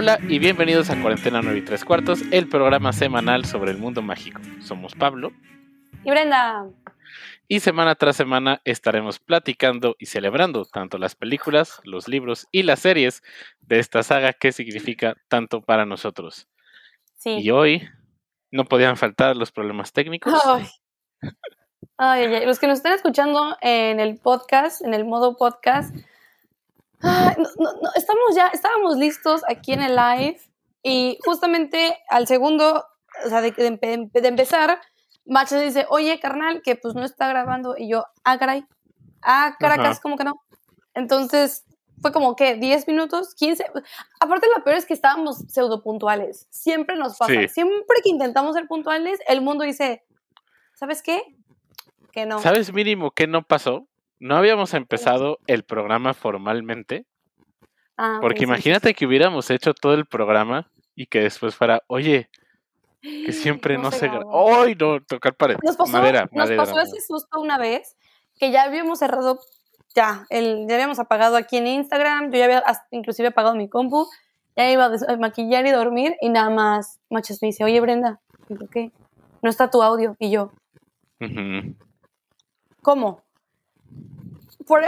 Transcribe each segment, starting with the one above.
Hola y bienvenidos a Cuarentena 9 y 3 cuartos, el programa semanal sobre el mundo mágico. Somos Pablo. Y Brenda. Y semana tras semana estaremos platicando y celebrando tanto las películas, los libros y las series de esta saga que significa tanto para nosotros. Sí. Y hoy no podían faltar los problemas técnicos. Ay. Ay, ay, ay. Los que nos están escuchando en el podcast, en el modo podcast, ay, no, no, no, estamos ya, estábamos listos aquí en el live y justamente al segundo, o sea, de, de- de empezar, Macho dice, oye, carnal, que pues no está grabando y yo, ah, caray, ah, Caracas. ¿cómo que no? Entonces fue como que 10 minutos, 15. Aparte, lo peor es que estábamos pseudo puntuales. Siempre nos pasa. Sí. Siempre que intentamos ser puntuales, el mundo dice, ¿sabes qué? Que no. ¿Sabes mínimo qué no pasó? No habíamos empezado el programa formalmente, Ah, porque imagínate que hubiéramos hecho todo el programa y que después fuera, oye, que siempre no, No se grabó. ¡Ay, no! Tocar pared. Nos pasó, madera, nos madera. pasó ese susto una vez que ya habíamos cerrado, ya, el, ya habíamos apagado aquí en Instagram, yo ya había hasta inclusive apagado mi compu, ya iba a maquillar y dormir y nada más, Machas me dice, oye Brenda, ¿qué? No está tu audio. Y yo. ¿cómo? Por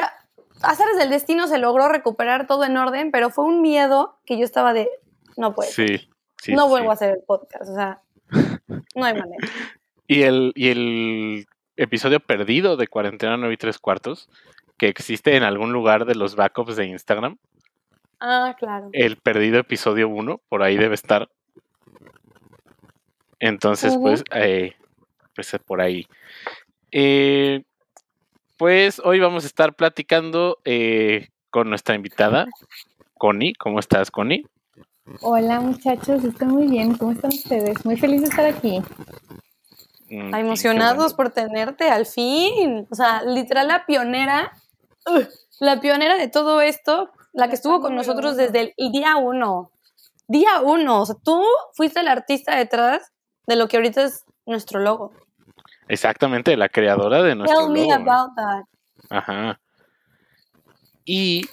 azares del destino se logró recuperar todo en orden, pero fue un miedo que yo estaba de, no puede, ser, Sí, sí. no sí. vuelvo a hacer el podcast, o sea, no hay manera. Y el, y el episodio perdido de Cuarentena 9 y 3 cuartos, que existe en algún lugar de los backups de Instagram, Ah, claro. el perdido episodio 1, por ahí debe estar. Entonces, pues, eh, pues por ahí. Eh, pues hoy vamos a estar platicando eh, con nuestra invitada, Connie. ¿Cómo estás, Connie? Hola muchachos, estoy muy bien. ¿Cómo están ustedes? Muy feliz de estar aquí. Mm, emocionados bueno. por tenerte al fin. O sea, literal la pionera, la pionera de todo esto, la que estuvo con nosotros desde el día uno. Día uno. O sea, tú fuiste el artista detrás de lo que ahorita es nuestro logo. Exactamente, la creadora de nuestro Tell me about that. Ajá. Y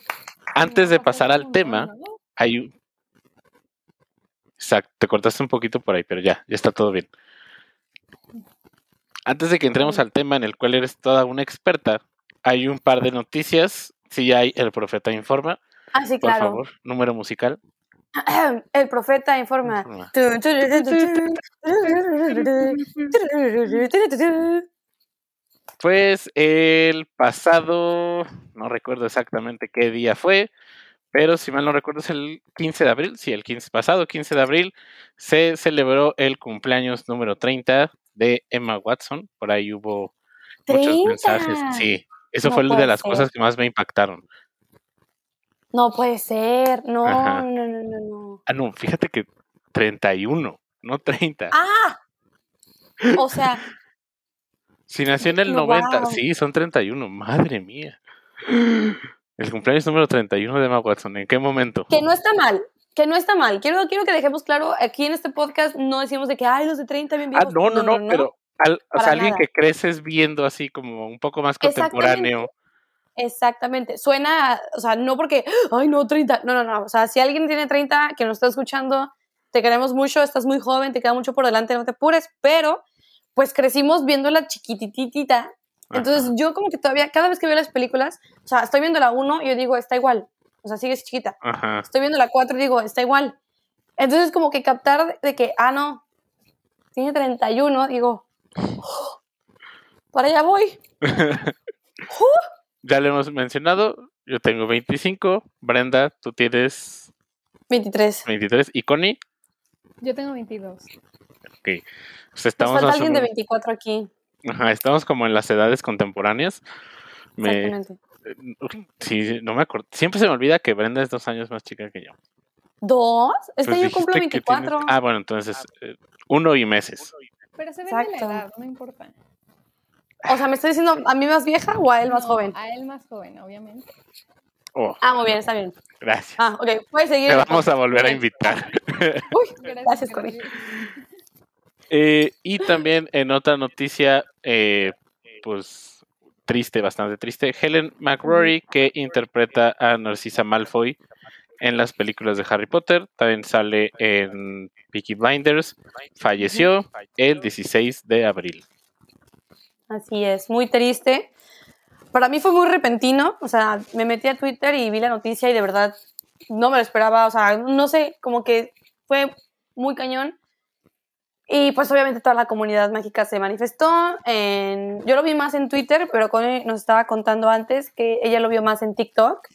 antes de pasar al tema, hay un... Exacto, te cortaste un poquito por ahí, pero ya, ya está todo bien. Antes de que entremos al tema en el cual eres toda una experta, hay un par de noticias. Sí hay El Profeta Informa, Ah, sí, por claro. favor, número musical. El profeta informa. Pues el pasado, no recuerdo exactamente qué día fue, pero si mal no recuerdo es el 15 de abril, sí, el 15 pasado, 15 de abril, se celebró el cumpleaños número 30 de Emma Watson. Por ahí hubo muchos ¡30! mensajes. Sí, eso No fue de puede las ser. cosas que más me impactaron. No puede ser. No, Ajá. no, no, no, no. Ah, no, fíjate que 31, no 30. ¡Ah! O sea, Si nació en el no, 90, wow. sí, son 31, madre mía. El cumpleaños número 31 de Emma Watson, ¿en qué momento? que no está mal, que no está mal. Quiero, quiero que dejemos claro, aquí en este podcast no decimos de que, ay, los de 30 bien Ah, viejos. no, no, no, pero al- o para sea, alguien nada. que creces viendo así como un poco más contemporáneo. Exactamente. Suena, o sea, no porque, ay, no, 30. No, no, no. O sea, si alguien tiene 30 que nos está escuchando, te queremos mucho, estás muy joven, te queda mucho por delante, no te apures, pero pues crecimos viéndola chiquititita. Entonces Ajá, yo como que todavía, cada vez que veo las películas, o sea, estoy viendo la 1 y yo digo, está igual. O sea, sigue chiquita. ajá. estoy viendo la 4 y digo, está igual. Entonces, como que captar de, que, ah, no, tiene 31, digo, "Oh, para allá voy. ya lo hemos mencionado, yo tengo 25, Brenda, tú tienes 23. 23 y Connie, Yo tengo 22. pues Nos estamos, falta más o alguien de menos- 24 aquí. ajá, estamos como en las edades contemporáneas. Me, Exactamente. sí, no me acuerdo, siempre se me olvida que Brenda es dos años más chica que yo. ¿Dos? Este Pues yo cumplo dijiste que tienes- 24. Ah, bueno, entonces eh, uno y meses. Pero se ve la edad, no importa. O sea, ¿me está diciendo a mí más vieja o a él más No, joven? A él más joven, obviamente. Oh, Ah, muy bien, está bien. gracias. Ah, ok, puedes seguir. Te vamos a volver a invitar. Uy, Gracias, gracias, Cori. gracias. Eh, y también en otra noticia, eh, pues triste, bastante triste, Helen McRory, que interpreta a Narcisa Malfoy, en las películas de Harry Potter, también sale en Peaky Blinders, falleció el 16 de abril. Así es, muy triste. Para mí fue muy repentino, o sea, me metí a Twitter y vi la noticia y de verdad no me lo esperaba, o sea, no sé, como que fue muy cañón. Y pues obviamente toda la comunidad mágica se manifestó. En, yo lo vi más en Twitter, pero Connie nos estaba contando antes que ella lo vio más en TikTok.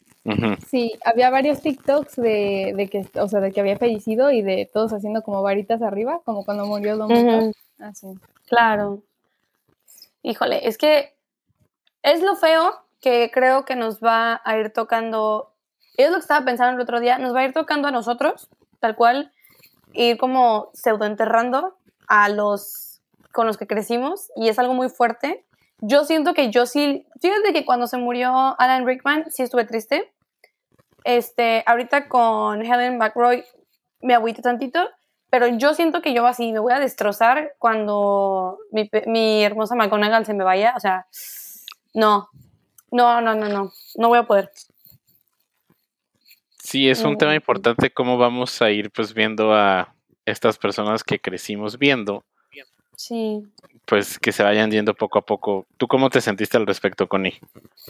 Sí, había varios TikToks de, de que, o sea, de que había fallecido y de todos haciendo como varitas arriba, como cuando murió Dumbledore. Ujú. Así. Claro. Híjole, es que es lo feo que creo que nos va a ir tocando. Es lo que estaba pensando el otro día, nos va a ir tocando a nosotros, tal cual, ir como pseudoenterrando a los con los que crecimos y es algo muy fuerte. Yo siento que yo sí, fíjate que cuando se murió Alan Rickman sí estuve triste. Este, ahorita con Helen McRoy me agüité tantito, pero yo siento que yo así me voy a destrozar cuando mi, pe- mi hermosa McGonagall se me vaya. O sea, no, no, no, no, no, no voy a poder. Sí, es un tema Mm. importante cómo vamos a ir pues viendo a estas personas que crecimos viendo, Sí. pues que se vayan yendo poco a poco. ¿Tú cómo te sentiste al respecto, Connie?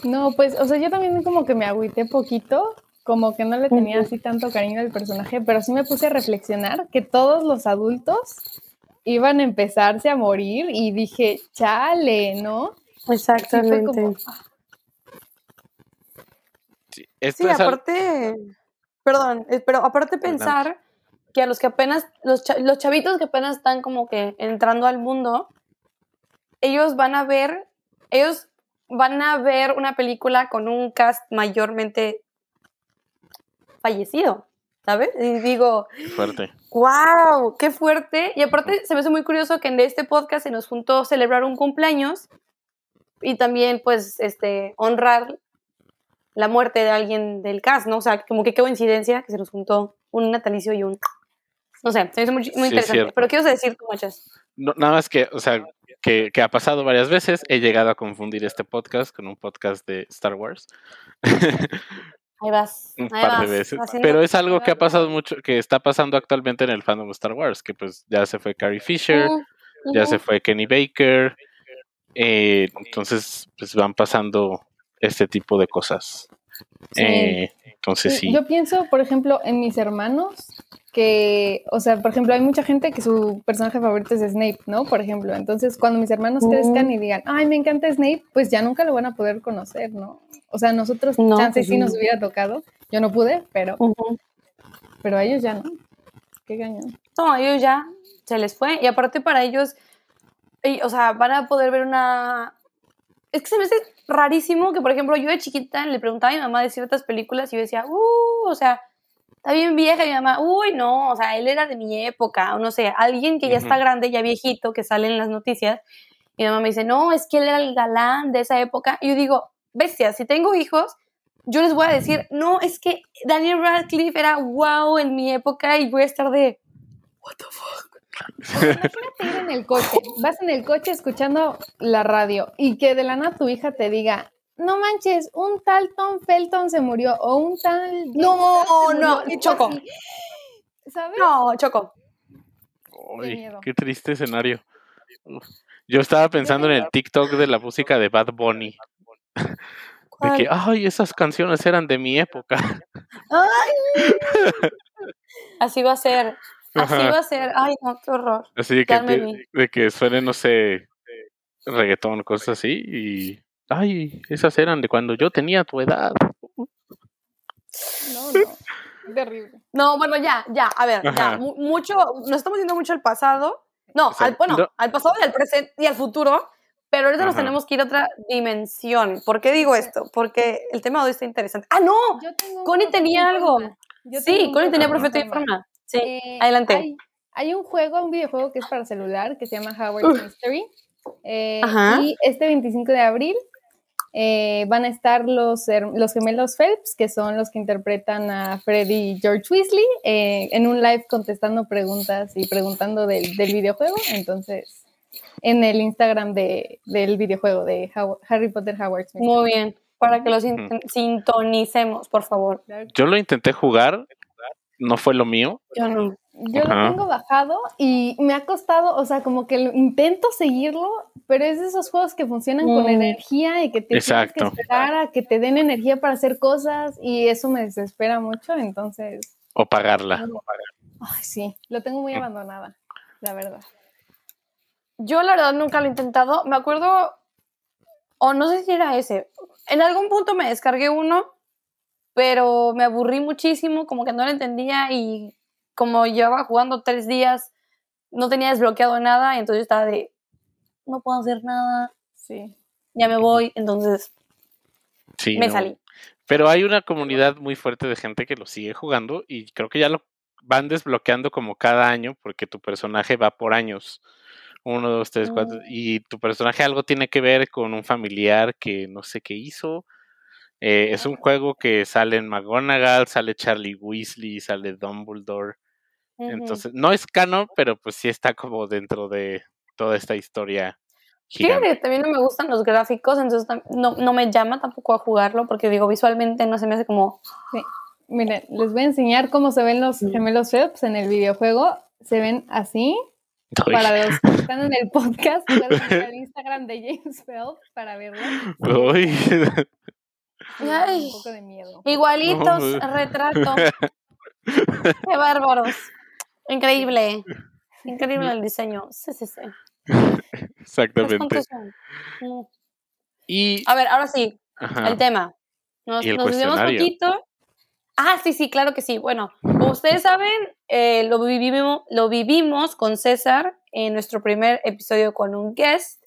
No, pues, o sea, yo también como que me agüité poquito, como que no le tenía así tanto cariño al personaje, pero sí me puse a reflexionar que todos los adultos iban a empezarse a morir y dije, chale, ¿no? Exactamente. como, Sí, esto Sí, es al- aparte, perdón, eh, pero aparte pensar que a los que apenas, los, los chavitos que apenas están como que entrando al mundo, ellos van a ver, ellos van a ver una película con un cast mayormente fallecido, ¿sabes? Y digo, fuerte. ¡Wow! ¡Qué fuerte! Y aparte se me hace muy curioso que en este podcast se nos juntó celebrar un cumpleaños y también pues este honrar la muerte de alguien del cast, ¿no? O sea, como que qué coincidencia que se nos juntó un natalicio y un... No sé, se me hizo muy, muy Sí, es interesante. Pero quiero decir, muchachas. No, nada más que, o sea, que, que ha pasado varias veces. He llegado a confundir este podcast con un podcast de Star Wars. Ahí vas. un ahí par de veces. Pero es algo que ha pasado mucho, que está pasando actualmente en el fandom de Star Wars, que pues ya se fue Carrie Fisher, ya se fue Kenny Baker. eh, entonces, pues van pasando este tipo de cosas. Sí. Eh, entonces sí. Yo pienso, por ejemplo, en mis hermanos, que, o sea, por ejemplo, hay mucha gente que su personaje favorito es Snape, ¿no? Por ejemplo, entonces cuando mis hermanos Mm. crezcan y digan, ay, me encanta Snape, pues ya nunca lo van a poder conocer, ¿no? O sea, nosotros, No, chance pues sí nos no. hubiera tocado, yo no pude, pero, Ujú. pero a ellos ya no. Qué cañón. No, ellos ya se les fue. Y aparte para ellos, y- o sea, van a poder ver una... Es que se me hace rarísimo que, por ejemplo, yo de chiquita le preguntaba a mi mamá de ciertas películas y yo decía, uh, o sea, está bien vieja. Y mi mamá, uy, no, o sea, él era de mi época, o no sé, alguien que ya está Ujú. grande, ya viejito, que sale en las noticias. Y mi mamá me dice, no, es que él era el galán de esa época. Y yo digo, bestia, si tengo hijos, yo les voy a decir, no, es que Daniel Radcliffe era wow en mi época y voy a estar de, what the fuck. Imagínate ir en el coche, vas en el coche escuchando la radio y que de la nada tu hija te diga, no manches, un tal Tom Felton se murió o un tal... No, se murió", no, y tú Choco. así, ¿Sabes? No, Choco. Uy, qué triste escenario. Yo estaba pensando en el TikTok de la música de Bad Bunny. De que, ay, esas canciones eran de mi época. Así va a ser. Así Ajá. va a ser. Ay, no, qué horror. Así de que, de que suene, no sé, reggaetón, cosas así. Y, ay, esas eran de cuando yo tenía tu edad. No, no. Terrible. No, bueno, ya, ya, a ver, Ajá. ya, mu- mucho, nos estamos yendo mucho al pasado. No, O sea, al, bueno, no- al pasado y al presente y al futuro, pero ahorita nos tenemos que ir a otra dimensión. ¿Por qué digo esto? Porque el tema de hoy está interesante. ¡Ah, no! Yo tengo un Connie tenía algo. Yo Sí, Connie tenía profeta informa. informa. Sí, Eh, adelante. Hay, hay un juego, un videojuego que es para celular que se llama Howard's Mystery. Eh, Ajá. y este 25 de abril eh, van a estar los, los gemelos Phelps, que son los que interpretan a Freddy y George Weasley, eh, en un live contestando preguntas y preguntando del, del videojuego. Entonces, en el Instagram de, del videojuego de How- Harry Potter Howard's Mystery. Muy bien. para que lo sin- sintonicemos, por favor. Yo lo intenté jugar, no fue lo mío. Yo no. Yo Ajá. lo tengo bajado y me ha costado, o sea, como que intento seguirlo, pero es de esos juegos que funcionan con Mm. energía y que te Exacto. tienes que esperar a que te den energía para hacer cosas y eso me desespera mucho, entonces, O pagarla. ay, sí, lo tengo muy abandonada, la verdad. Yo la verdad nunca lo he intentado. Me acuerdo, o no sé si era ese. En algún punto me descargué uno, pero me aburrí muchísimo, como que no lo entendía y como llevaba jugando tres días, no tenía desbloqueado nada y entonces estaba de, no puedo hacer nada, Sí. ya me voy, entonces Sí, me no. salí. Pero hay una comunidad muy fuerte de gente que lo sigue jugando y creo que ya lo van desbloqueando como cada año porque tu personaje va por años. Uno, dos, tres, cuatro. Y tu personaje algo tiene que ver con un familiar que no sé qué hizo. Eh, es un juego que sale en McGonagall, sale Charlie Weasley, sale Dumbledore. Entonces, no es canon, pero pues sí está como dentro de toda esta historia gigante. que también no me gustan los gráficos, entonces no, no me llama tampoco a jugarlo porque digo, visualmente no se me hace como... Miren, les voy a enseñar cómo se ven los gemelos Phelps en el videojuego. Se ven así. Uy, Para los que están en el podcast, al Instagram de James Phelps para verlo. uy. Ay. Un poco de miedo. Igualitos, retrato. Qué bárbaros. Increíble. Increíble el diseño. Sí, sí, sí. Exactamente. Y, A ver, ahora sí, ajá, el tema. Nos, el nos desviamos cuestionario. poquito. Ah, sí, sí, claro que sí. Bueno, como ustedes saben, eh, lo, vivimos, lo vivimos con César en nuestro primer episodio con un guest.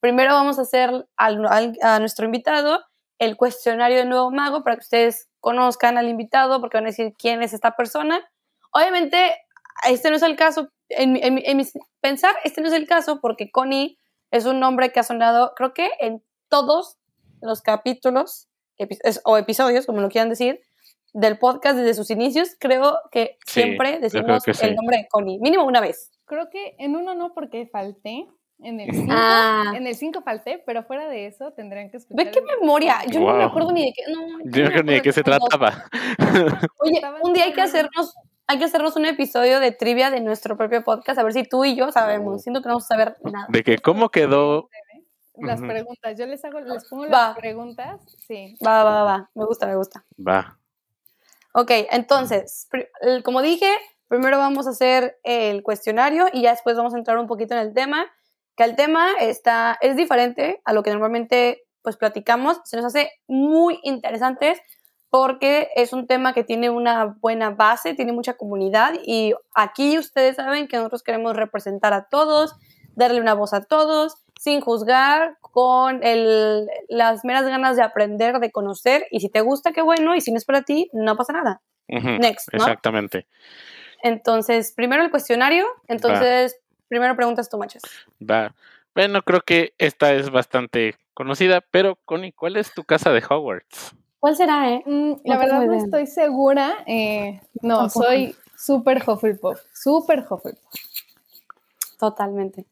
Primero vamos a hacer al- al- a nuestro invitado el cuestionario de nuevo mago para que ustedes conozcan al invitado, porque van a decir quién es esta persona. Obviamente, este no es el caso, en, mi- en pensar, este no es el caso porque Connie es un nombre que ha sonado, creo que en todos los capítulos epi- es- o episodios, como lo quieran decir, del podcast desde sus inicios, creo que Sí, siempre decimos que sí. el nombre de Connie, mínimo una vez. Creo que en uno no porque falté. En el 5 Ah, en el 5 falté, pero fuera de eso tendrían que escuchar. ve qué memoria, yo no me acuerdo ni de qué, no, Yo no me creo ni de qué se trataba. Oye, un día hay que hacernos, hay que hacernos un episodio de trivia de nuestro propio podcast, a ver si tú y yo sabemos. Siento que no vamos a saber nada. De que cómo quedó. Las preguntas, yo les hago, les pongo Va. las preguntas. Sí. Va, va, va, va. Me gusta, me gusta. Va. Ok, entonces, como dije, primero vamos a hacer el cuestionario y ya después vamos a entrar un poquito en el tema, que el tema está, es diferente a lo que normalmente pues platicamos, se nos hace muy interesantes porque es un tema que tiene una buena base, tiene mucha comunidad y aquí ustedes saben que nosotros queremos representar a todos, darle una voz a todos, sin juzgar, con el, las meras ganas de aprender, de conocer, y si te gusta, qué bueno, y si no es para ti, no pasa nada. Next, ¿no? Exactamente. Entonces, primero el cuestionario, entonces, primero preguntas tú, machos. Va. Bueno, creo que esta es bastante conocida, pero Connie, ¿cuál es tu casa de Hogwarts? ¿Cuál será, eh? Mm, la No verdad no estoy segura. eh, no, Tampoco. soy súper Hufflepuff. Súper Hufflepuff. Totalmente.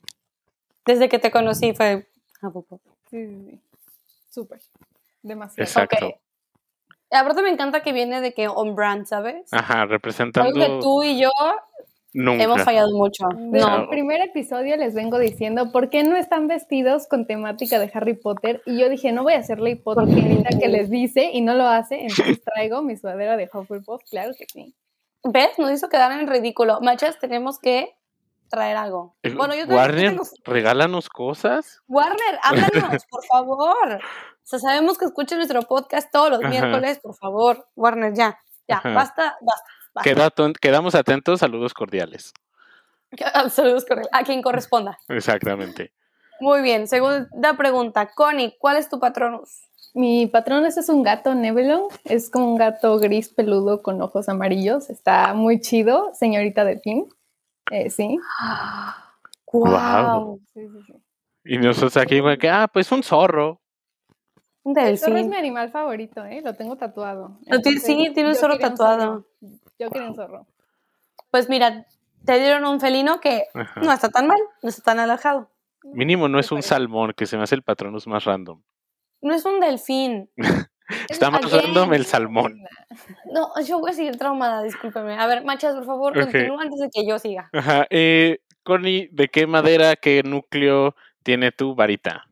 Desde que te conocí fue... Hufflepuff. Sí, sí, sí. Súper. Demasiado. Exacto. Ok. Aparte me encanta que viene de que on brand, ¿sabes? Ajá, Algo que representando tú y yo nunca. hemos fallado mucho. Desde No. el primer episodio les vengo diciendo por qué no están vestidos con temática de Harry Potter y yo dije no voy a hacerle hipócrita que les dice y no lo hace, entonces traigo mi sudadera de Hufflepuff, claro que sí. ¿Ves? Nos hizo quedar en el ridículo. Machas, tenemos que traer algo. Eh, Bueno, yo también Warner, tengo- regálanos cosas. Warner, háblanos, por favor. O sea, sabemos que escuchan nuestro podcast todos los Ajá. miércoles, por favor. Warner, ya. Ya, Ajá. basta, basta. Queda quedamos atentos, saludos cordiales. Saludos corre- a quien corresponda. Exactamente. Muy bien, segunda pregunta. Connie, ¿cuál es tu patronus? Mi patrón ese es un gato Nebelong, es como un gato gris peludo con ojos amarillos, está muy chido, señorita de Pin. Eh, sí. Wow. sí, sí, sí. Y nosotros aquí, ah, pues un zorro. Un El zorro es delfín. mi animal favorito, ¿eh? Lo tengo tatuado. Sí, tiene un zorro tatuado. zorro. Yo quería un zorro. Pues mira, te dieron un felino que Ajá. no está tan mal, no está tan alejado. Mínimo no es un salmón, que se me hace el patronus más random. No es un delfín. Está más random el salmón. No, yo voy a seguir traumada, discúlpeme. A ver, machas, por favor, continúa antes de que yo siga. Ajá. Eh, Connie, ¿de qué madera, qué núcleo tiene tu varita?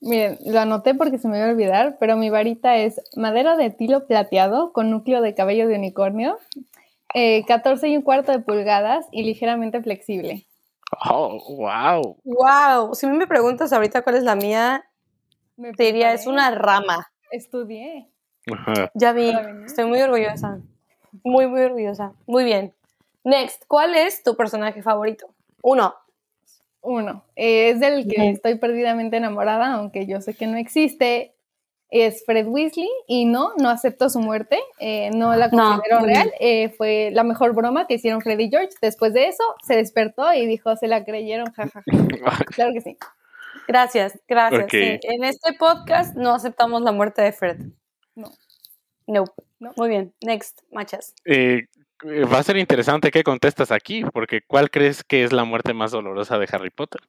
Miren, lo anoté porque se me iba a olvidar, pero mi varita es madera de tilo plateado con núcleo de cabello de unicornio, eh, 14 y un cuarto de pulgadas y ligeramente flexible. Oh, wow. Wow, si me preguntas ahorita cuál es la mía, Me te diría, es una rama. Estudié. Ajá. Ya vi, estoy muy orgullosa. Muy, muy orgullosa. Muy bien. Next, ¿cuál es tu personaje favorito? Uno. Uno, eh, es del que estoy perdidamente enamorada, aunque yo sé que no existe. Es Fred Weasley y no, no acepto su muerte, eh, no la No, considero bien. real. eh, fue la mejor broma que hicieron Fred y George. Después de eso, se despertó y dijo, se la creyeron, jajaja. Claro que sí. Gracias, gracias. Sí, En este podcast no aceptamos la muerte de Fred. No. Nope. No. Muy bien. Next, machas. Eh, va a ser interesante qué contestas aquí, porque ¿cuál crees que es la muerte más dolorosa de Harry Potter?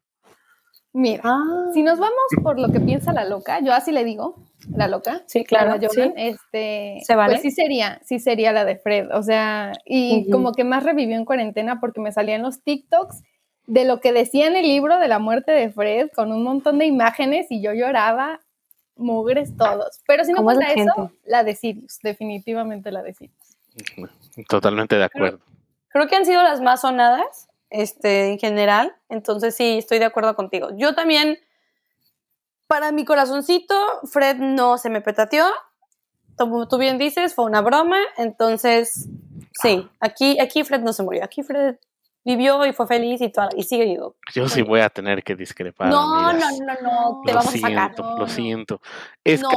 Mira, Ah, si nos vamos por lo que piensa la loca, yo así le digo, la loca. sí, claro. la sí. Jonan, este, ¿Se vale? Pues sí sería, sí sería la de Fred, o sea, y como que más revivió en cuarentena porque me salían los TikToks de lo que decía en el libro de la muerte de Fred con un montón de imágenes y yo lloraba mugres todos. Pero si no ¿Cómo es la cuenta eso, gente? la de Sirius, definitivamente la de Sirius. Totalmente de acuerdo. Creo que han sido las más sonadas, este, en general. Entonces sí, estoy de acuerdo contigo. Yo también, para mi corazoncito, Fred no se me petateó. Como tú bien dices, fue una broma. Entonces, sí, aquí, aquí Fred no se murió. Aquí Fred vivió y fue feliz y, toda- y sigue vivo. Yo sí voy a tener que discrepar. No, no, amigas. no, no, te Lo vamos a sacar. siento, No, lo siento. Es No,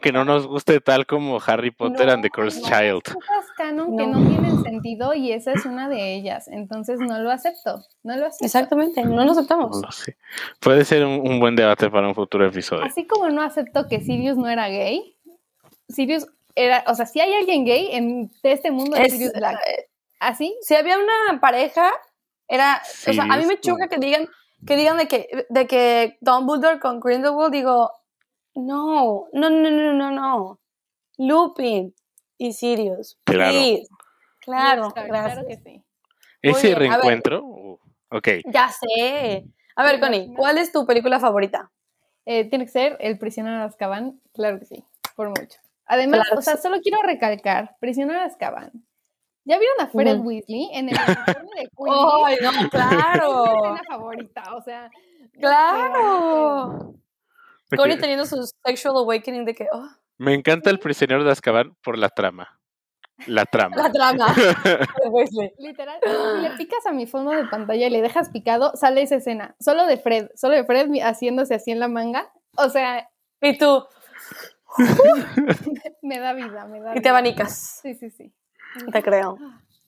que no nos guste tal como Harry Potter and the Cursed no. Child. Cosas canon que No. tienen sentido y esa es una de ellas, entonces no lo acepto, no lo acepto. Exactamente, no lo aceptamos. No lo sé. Puede ser un, un buen debate para un futuro episodio. Así como no acepto que Sirius no era gay, Sirius era, o sea, si hay alguien gay en este mundo es Es- Sirius Black. eh, Así, si había una pareja, era, o sea, a mí me choca que digan, que digan de que, de que Dumbledore con Grindelwald, digo, no, no, no, no, no, no, Lupin y Sirius, Claro. please. Claro, Claro, gracias. claro que sí. Ese bien, a ver. reencuentro. uh, ok. Ya sé. A ver, ¿Te Connie? ¿cuál es tu película favorita? Eh, tiene que ser El prisionero de Azkaban, claro que sí, por mucho. Además, Claro o sea, solo quiero recalcar, prisionero de Azkaban. ¿Ya vieron a Fred Ujú. Weasley en el uniforme de Queen? ¡Ay, no, Es mi claro! escena favorita, o sea. ¡Claro! Connie Ok. teniendo su sexual awakening de que, oh, Me encanta el prisionero de Azkaban por la trama. La trama. la trama. Weasley. Literal, le picas a mi fondo de pantalla y le dejas picado, sale esa escena. Solo de Fred, solo de Fred haciéndose así en la manga. O sea, Y tú, me da vida, me da y te vida. abanicas. Sí, sí, sí. Te creo.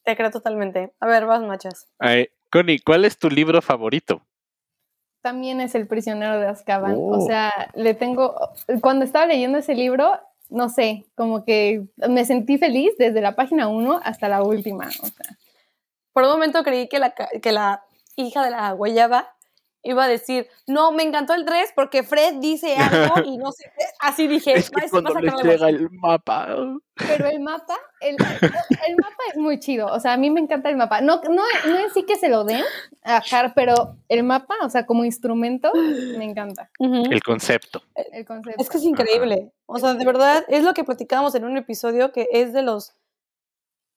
Te creo totalmente. A ver, vas, machas. Ay, Connie, ¿cuál es tu libro favorito? También es el prisionero de Azkaban. Oh. O sea, le tengo. Cuando estaba leyendo ese libro, no sé, como que me sentí feliz desde la página 1 hasta la última. O sea, Por un momento creí que la, que la hija de la guayaba iba a decir, no, me encantó el 3 porque Fred dice algo y no sé. Así dije, Es que "Va, se va a cuando les llega así". el mapa. Pero el mapa, el, el mapa es muy chido. O sea, a mí me encanta el mapa. No, no, no en sí que se lo den a Har, pero el mapa, o sea, como instrumento, me encanta. El concepto. el concepto. Es que es increíble. O sea, de verdad, es lo que platicábamos en un episodio que es de los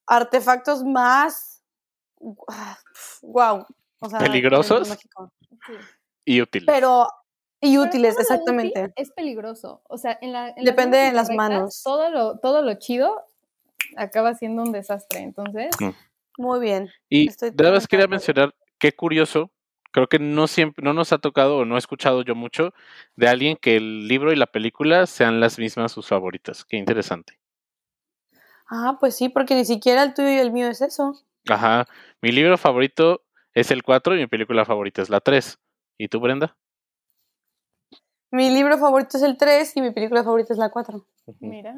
artefactos más wow. O sea, ¿Peligrosos? Sí. Y útil. Pero y útiles, exactamente. útil Es peligroso. O sea, en la. en las Depende manos de las manos. Todo lo, todo lo chido acaba siendo un desastre. Entonces, Muy bien. Y nada más quería mencionar, qué curioso, creo que no siempre, no nos ha tocado o no he escuchado yo mucho de alguien que el libro y la película sean las mismas sus favoritas. Qué interesante. Ah, pues sí, porque ni siquiera el tuyo y el mío es eso. Ajá. Mi libro favorito es el 4 y mi película favorita es la 3. ¿Y tú, Brenda? Mi libro favorito es el 3 y mi película favorita es la 4. mira.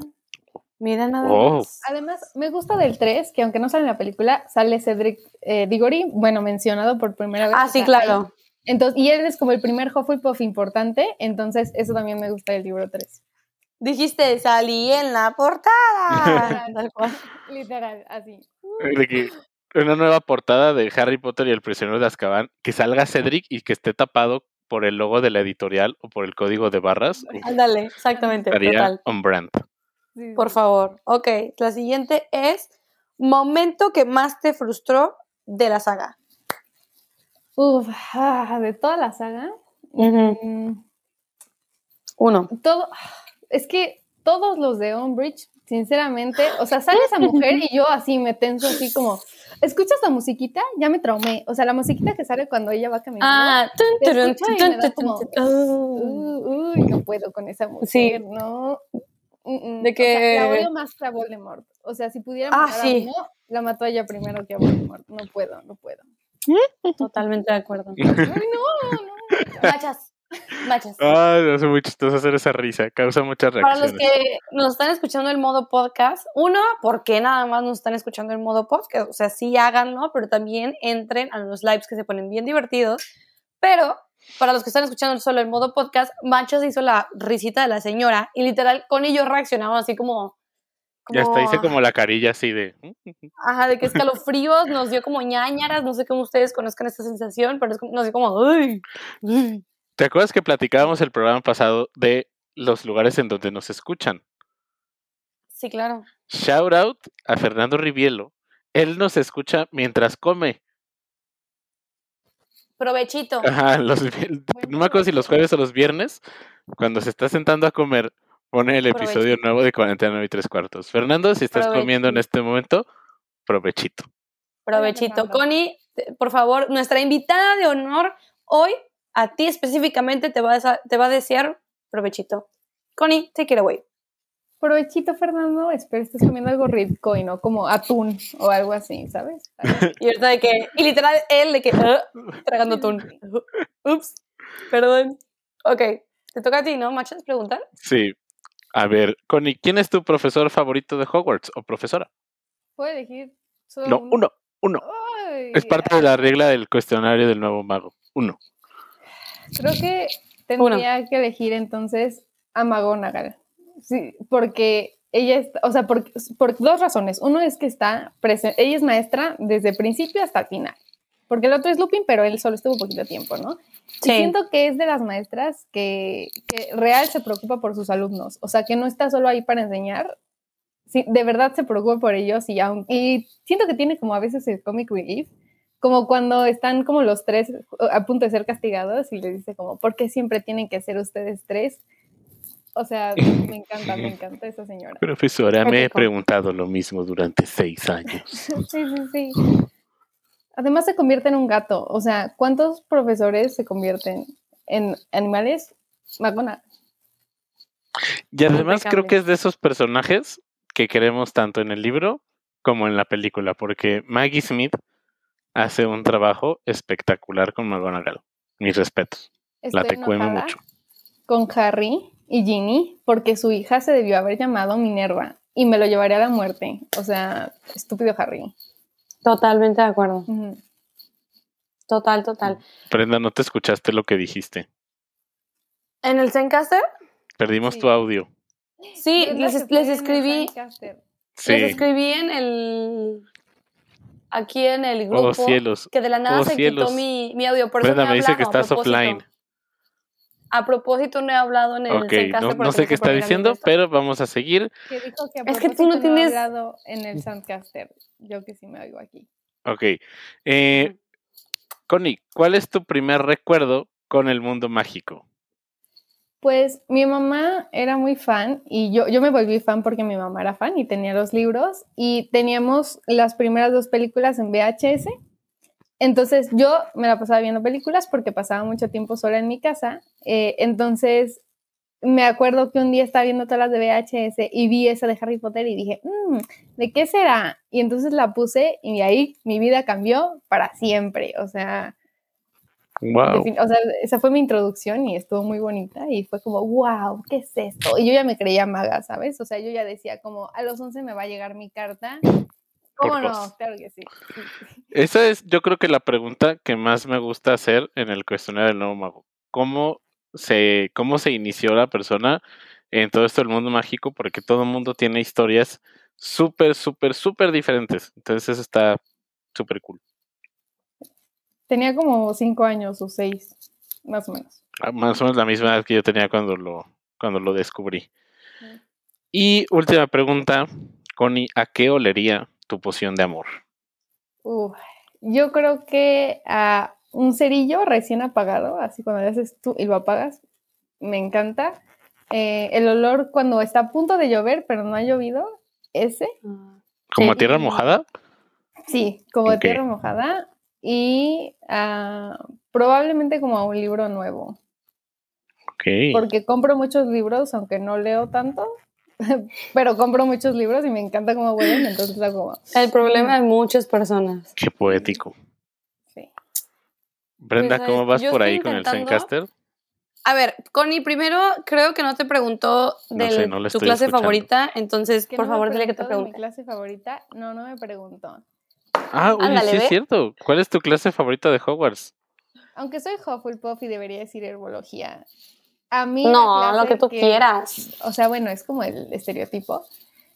Mira nada Oh. más. Además, me gusta del 3, que aunque no sale en la película, sale Cedric eh, Diggory, bueno, mencionado por primera vez. Ah, sí, claro. ahí. Entonces, y él es como el primer Hufflepuff importante, entonces eso también me gusta del libro 3. Dijiste, salí en la portada. Tal cual. Literal, así. De que una nueva portada de Harry Potter y el prisionero de Azkaban, que salga Cedric y que esté tapado por el logo de la editorial o por el código de barras, Ándale, exactamente, estaría total. on brand. Por favor. Ok, la siguiente es momento que más te frustró de la saga. Uf, ah, de toda la saga. Mm, Uno. todo, es que todos los de Umbridge, sinceramente, o sea, sale esa mujer y yo así me tenso así como, ¿escuchas la musiquita? Ya me traumé. O sea, la musiquita que sale cuando ella va caminando. Ah, tun, tun, me da tun, como-. Uh, uy, no puedo con esa mujer, Sí. no. Mm, mm. De O sea, la que- odio más que a Voldemort. O sea, si pudiera Ah, matar sí. a uno, la mató a ella primero que a Voldemort. No puedo, no puedo. Totalmente de acuerdo. Ay, no, no. Machas. Machas. Ay, me hace muy chistoso hacer esa risa, causa muchas Para los reacciones. que nos están escuchando en modo podcast, uno, ¿por qué nada más nos están escuchando en modo podcast? O sea, sí háganlo, pero también entren a los lives que se ponen bien divertidos. Pero para los que están escuchando solo en modo podcast, Machas hizo la risita de la señora y literal con ellos reaccionaban así como. Ya hasta hice como- como la carilla así de... Ajá, de que escalofríos, nos dio como ñañaras, no sé cómo ustedes conozcan esta sensación, pero es como, nos dio como, "Ay, ay". ¿Te acuerdas que platicábamos el programa pasado de los lugares en donde nos escuchan? Sí, claro. Shout out a Fernando Rivielo. Él nos escucha mientras come. Provechito. Ajá, los, no me acuerdo si los jueves o los viernes, cuando se está sentando a comer, pone el episodio nuevo de 49 y tres cuartos. Fernando, si estás comiendo en este momento, provechito. Provechito. Connie, por favor, nuestra invitada de honor hoy, a ti específicamente, te va a, desa- te va a desear provechito. Connie, take it away. Provechito, Fernando. Espero estés comiendo algo rico y no como atún o algo así, ¿sabes? Y ahorita de que, y literal, él de que, "Ah", tragando atún. Ups, perdón. Ok, te toca a ti, ¿no, Machas, preguntar? Sí. A ver, Connie, ¿quién es tu profesor favorito de Hogwarts o profesora? ¿Puedo elegir solo No, uno, uno. Ay, Es parte de la regla del cuestionario del nuevo mago. Uno. Creo que tendría que elegir entonces a McGonagall. Sí, porque ella está, o sea, por, por dos razones. Uno es que está presente, ella es maestra desde principio hasta final. Porque el otro es Lupin, pero él solo estuvo poquito tiempo, ¿no? Y siento que es de las maestras que, que real se preocupa por sus alumnos. O sea, que no está solo ahí para enseñar. Sí, de verdad se preocupa por ellos y, aun- y siento que tiene como a veces el comic relief. Como cuando están como los tres a punto de ser castigados y les dice como, ¿por qué siempre tienen que ser ustedes tres? O sea, me encanta, me encanta esa señora. Profesora, me he preguntado lo mismo durante seis años. Sí, sí, sí. Además se convierte en un gato. O sea, ¿cuántos profesores se convierten en animales? McGonagall. Y además creo que es de esos personajes que queremos tanto en el libro como en la película, porque Maggie Smith hace un trabajo espectacular con McGonagall. Mis respetos. La Estoy tecuemo enojada mucho. con Harry y Ginny porque su hija se debió haber llamado Minerva y me lo llevaría a la muerte. O sea, estúpido Harry. Totalmente de acuerdo. Total, total. Brenda, no te escuchaste lo que dijiste. ¿En el Zencaster? Perdimos Sí. tu audio. Sí, les, se les fue en el escribí, les escribí en el, aquí en el grupo, Oh, cielos. que de la nada Oh, se cielos. quitó mi, mi audio. Por eso Brenda no he me dice que a estás propósito. offline. A propósito, no he hablado en el Ok, Zencaster no, sé qué está a diciendo, pero vamos a seguir. Que dijo que a Es que tú no tienes- hablado en el Sandcaster. Yo que sí me oigo aquí. Ok. Eh, Connie, ¿cuál es tu primer recuerdo con el mundo mágico? Pues mi mamá era muy fan y yo, yo me volví fan porque mi mamá era fan y tenía los libros y teníamos las primeras dos películas en VHS. Entonces yo me la pasaba viendo películas porque pasaba mucho tiempo sola en mi casa. Eh, entonces me acuerdo que un día estaba viendo todas las de VHS y vi esa de Harry Potter y dije, "Mm, ¿de qué será? Y entonces la puse y ahí mi vida cambió para siempre. O sea, Wow. O sea, esa fue mi introducción y estuvo muy bonita y fue como, wow, ¿qué es esto? Y yo ya me creía maga, ¿sabes? O sea, yo ya decía como, a los 11 me va a llegar mi carta. ¿Cómo no? Claro que sí. Esa es, yo creo que la pregunta que más me gusta hacer en el cuestionario del nuevo mago. ¿Cómo se, cómo se inició la persona en todo esto del mundo mágico, porque todo el mundo tiene historias súper, súper, súper diferentes. Entonces eso está súper cool. Tenía como cinco años o seis, más o menos. Ah, Más o menos la misma edad que yo tenía cuando lo, cuando lo descubrí. Y última pregunta, Connie, ¿a qué olería tu poción de amor? Uf, yo creo que a un cerillo recién apagado, así cuando le haces tú y lo apagas, me encanta. Eh, el olor cuando está a punto de llover, pero no ha llovido, ese, ¿Como Sí. tierra mojada? sí, como de Ok. tierra mojada. Y ah, probablemente como a un libro nuevo, Ok. porque compro muchos libros, aunque no leo tanto, pero compro muchos libros y me encanta cómo huelen, entonces hago como, El problema de muchas personas. Qué poético. sí. Brenda, Pues, ¿cómo vas por ahí con el Zencaster? A ver, Connie, primero creo que no te preguntó No de sé, no la tu clase escuchando. favorita, entonces por no favor dile que te preguntó de Mi pregunte. clase favorita, no, no me preguntó. Ah, uy, Ándale, sí es cierto. ¿Cuál es tu clase favorita de Hogwarts? Aunque soy Hufflepuff y debería decir herbología. A mí. No, lo que tú quieras. O sea, bueno, es como el estereotipo.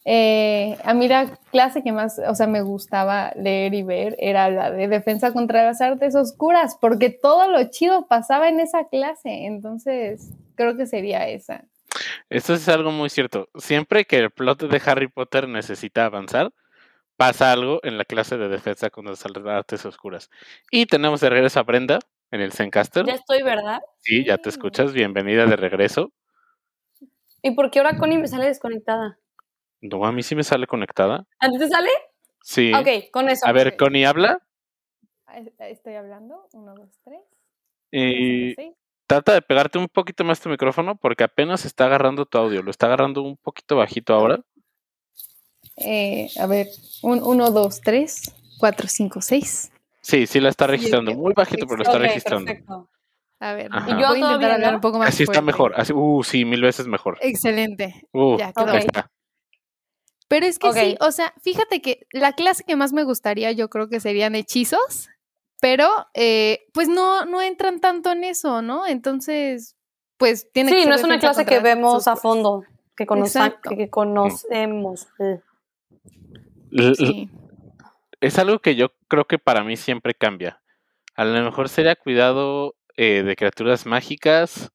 Eh, a mí la clase que más, o sea, me gustaba leer y ver era la de defensa contra las artes oscuras, porque todo lo chido pasaba en esa clase. Entonces, creo que sería esa. Esto es algo muy cierto. Siempre que el plot de Harry Potter necesita avanzar, pasa algo en la clase de defensa contra las artes oscuras. Y tenemos de regreso a Brenda en el Zencaster. Ya estoy, ¿verdad? Sí, ya te escuchas. Bienvenida de regreso. ¿Y por qué ahora Connie me sale desconectada? No, a mí sí me sale conectada. ¿A ti te sale? Sí. Ok, con eso. A ver. Connie, habla. Ah, Estoy hablando. Uno, dos, tres. Y trata de pegarte un poquito más tu micrófono porque apenas está agarrando tu audio. Lo está agarrando un poquito bajito ahora. Eh, a ver, un, uno, dos, tres, cuatro, cinco, seis. Sí, sí la está Sí, es registrando. Muy bajito, pero lo está registrando. perfecto. A ver, Ajá. Yo voy a intentar hablar no. un poco más Así está fuerte. mejor. Así, uh, sí, mil veces mejor. Excelente. Uh, ya, quedó Ok. está. Pero es que sí, o sea, fíjate que la clase que más me gustaría yo creo que serían hechizos, pero eh, pues no, no entran tanto en eso, ¿no? Entonces, pues tiene que Sí, ser no es una clase que vemos a fondo, que, conoza- conocemos. Eh. Sí. Es algo que yo creo que para mí siempre cambia. A lo mejor sería cuidado eh, de criaturas mágicas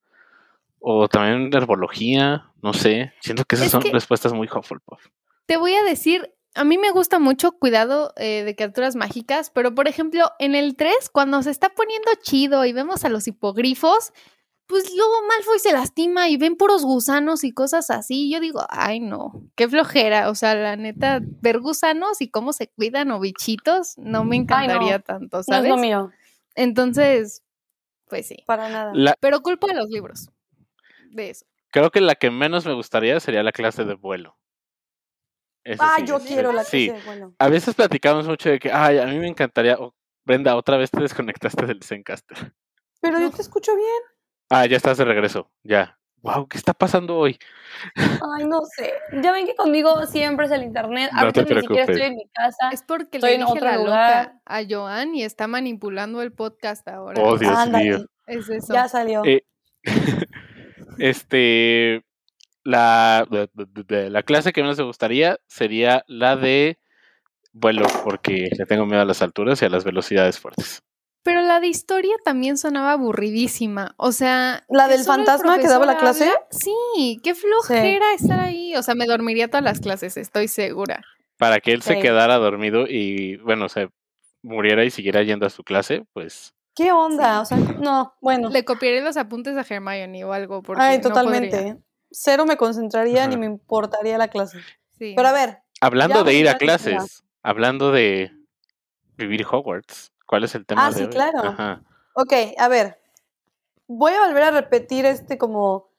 o también de herbología, no sé. Siento que esas Es son que- respuestas muy Hufflepuff. Te voy a decir, a mí me gusta mucho cuidado eh, de criaturas mágicas, pero por ejemplo, en el 3, cuando se está poniendo chido y vemos a los hipogrifos, pues luego Malfoy se lastima y ven puros gusanos y cosas así. Yo digo, ay no, qué flojera. O sea, la neta, ver gusanos y cómo se cuidan o bichitos, no me encantaría tanto, No es ¿sabes? lo mío, Entonces, pues sí. para nada. La- Pero culpo a los libros de eso. creo que la que menos me gustaría sería la clase de vuelo. Esa Ah, sí, yo quiero la sí. clase, bueno. A veces platicamos mucho de que, ay, a mí me encantaría. oh, Brenda, otra vez te desconectaste del Zencaster. Pero yo te escucho bien. Ah, ya estás de regreso. Ya. Wow, ¿qué está pasando hoy? Ay, no sé. Ya ven que conmigo siempre es el internet. No Ahorita te ni siquiera estoy en mi casa. Es porque Estoy le en dije otro la lugar. loca a Joan y está manipulando el podcast ahora. Oh, Dios Ándale, mío. Es eso. Ya salió. Eh, este. La, la clase que menos me gustaría sería la de vuelo, porque le tengo miedo a las alturas y a las velocidades fuertes. Pero la de historia también sonaba aburridísima. O sea. ¿La del fantasma que daba la clase? habla- Sí, qué flojera estar ahí. O sea, me dormiría todas las clases, estoy segura. Para que él se Sí. quedara dormido y, bueno, se muriera y siguiera yendo a su clase, pues. ¿Qué onda? O sea, no, bueno. Le copiaré los apuntes a Hermione o algo. Porque Ay, totalmente. Cero me concentraría ni me importaría la clase. Sí. Pero a ver, Hablando de ir a clases, hablando de vivir Hogwarts, ¿cuál es el tema Ah, de sí, hoy? claro. Ajá. ok, a ver. Voy a volver a repetir este como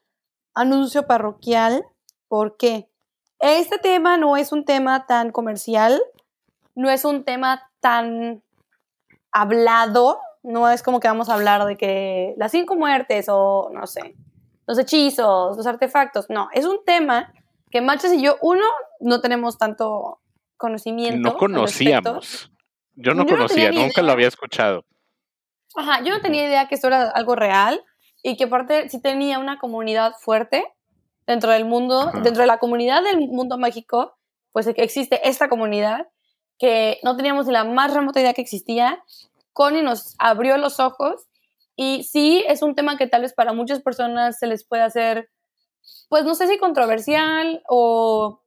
anuncio parroquial. ¿Por qué? Este tema no es un tema tan comercial, no es un tema tan hablado, no es como que vamos a hablar de que las cinco muertes o no sé, los hechizos, los artefactos, no, es un tema que Machas y yo, uno, no tenemos tanto conocimiento. No conocíamos. Yo no Yo conocía, nunca lo había escuchado. Ajá, yo no tenía idea que esto era algo real y que aparte sí tenía una comunidad fuerte. dentro del mundo, Ajá. dentro de la comunidad del mundo mágico, pues existe esta comunidad que no teníamos ni la más remota idea que existía. Connie nos abrió los ojos y sí es un tema que tal vez para muchas personas se les puede hacer, pues no sé si controversial o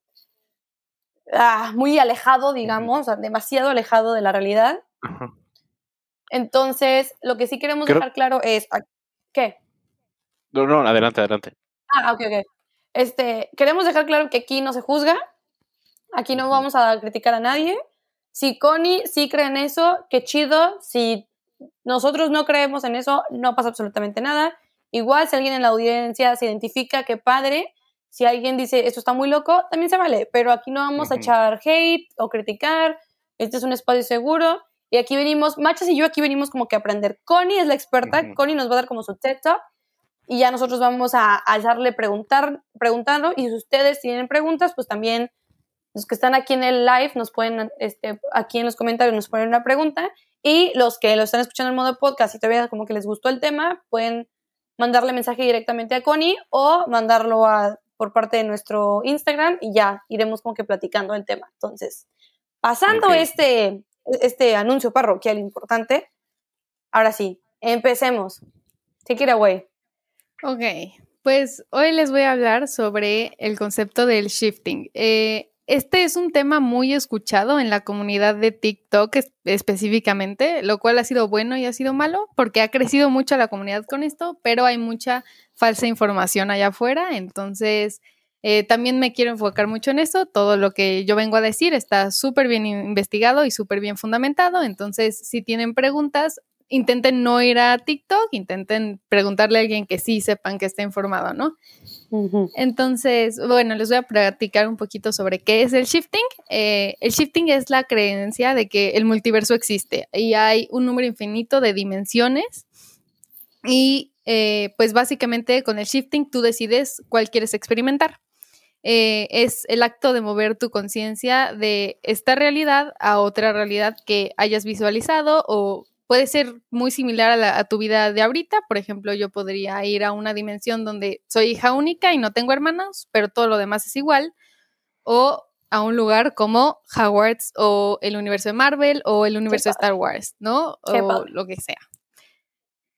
ah, muy alejado, digamos, demasiado alejado de la realidad. Ajá. Entonces, lo que sí queremos Creo- dejar claro es, ¿a- ¿qué? No, no, adelante, adelante. Ah, ok, ok. Este, queremos dejar claro que aquí no se juzga, aquí no vamos a criticar a nadie. Si Connie sí cree en eso, qué chido. Si nosotros no creemos en eso, no pasa absolutamente nada. Igual, si alguien en la audiencia se identifica, qué padre. Si alguien dice esto está muy loco, también se vale. Pero aquí no vamos a echar hate o criticar. Este es un espacio seguro. Y aquí venimos, Machas y yo aquí venimos como que a aprender. Connie es la experta, Ujú. Connie nos va a dar como su TED Talk y ya nosotros vamos a, a darle preguntar, preguntando y si ustedes tienen preguntas, pues también los que están aquí en el live nos pueden, este, aquí en los comentarios nos ponen una pregunta y los que lo están escuchando en modo podcast y todavía como que les gustó el tema, pueden mandarle mensaje directamente a Connie o mandarlo a, por parte de nuestro Instagram y ya iremos como que platicando el tema. Entonces, pasando este, este anuncio parroquial importante, ahora sí, empecemos. Take it away. Ok, pues hoy les voy a hablar sobre el concepto del shifting. Eh, este es un tema muy escuchado en la comunidad de TikTok es- específicamente, lo cual ha sido bueno y ha sido malo porque ha crecido mucho la comunidad con esto, pero hay mucha falsa información allá afuera, entonces eh, también me quiero enfocar mucho en eso. Todo lo que yo vengo a decir está súper bien investigado y súper bien fundamentado, entonces si tienen preguntas, intenten no ir a TikTok, intenten preguntarle a alguien que sí sepan que está informado, ¿no? Entonces, bueno, les voy a platicar un poquito sobre qué es el shifting. Eh, el shifting es la creencia de que el multiverso existe y hay un número infinito de dimensiones y eh, pues básicamente con el shifting tú decides cuál quieres experimentar. Eh, es el acto de mover tu conciencia de esta realidad a otra realidad que hayas visualizado o puede ser muy similar a, la- a tu vida de ahorita. Por ejemplo, yo podría ir a una dimensión donde soy hija única y no tengo hermanos, pero todo lo demás es igual. O a un lugar como Hogwarts o el universo de Marvel o el universo de. Star Wars, ¿no? Qué o padre. lo que sea.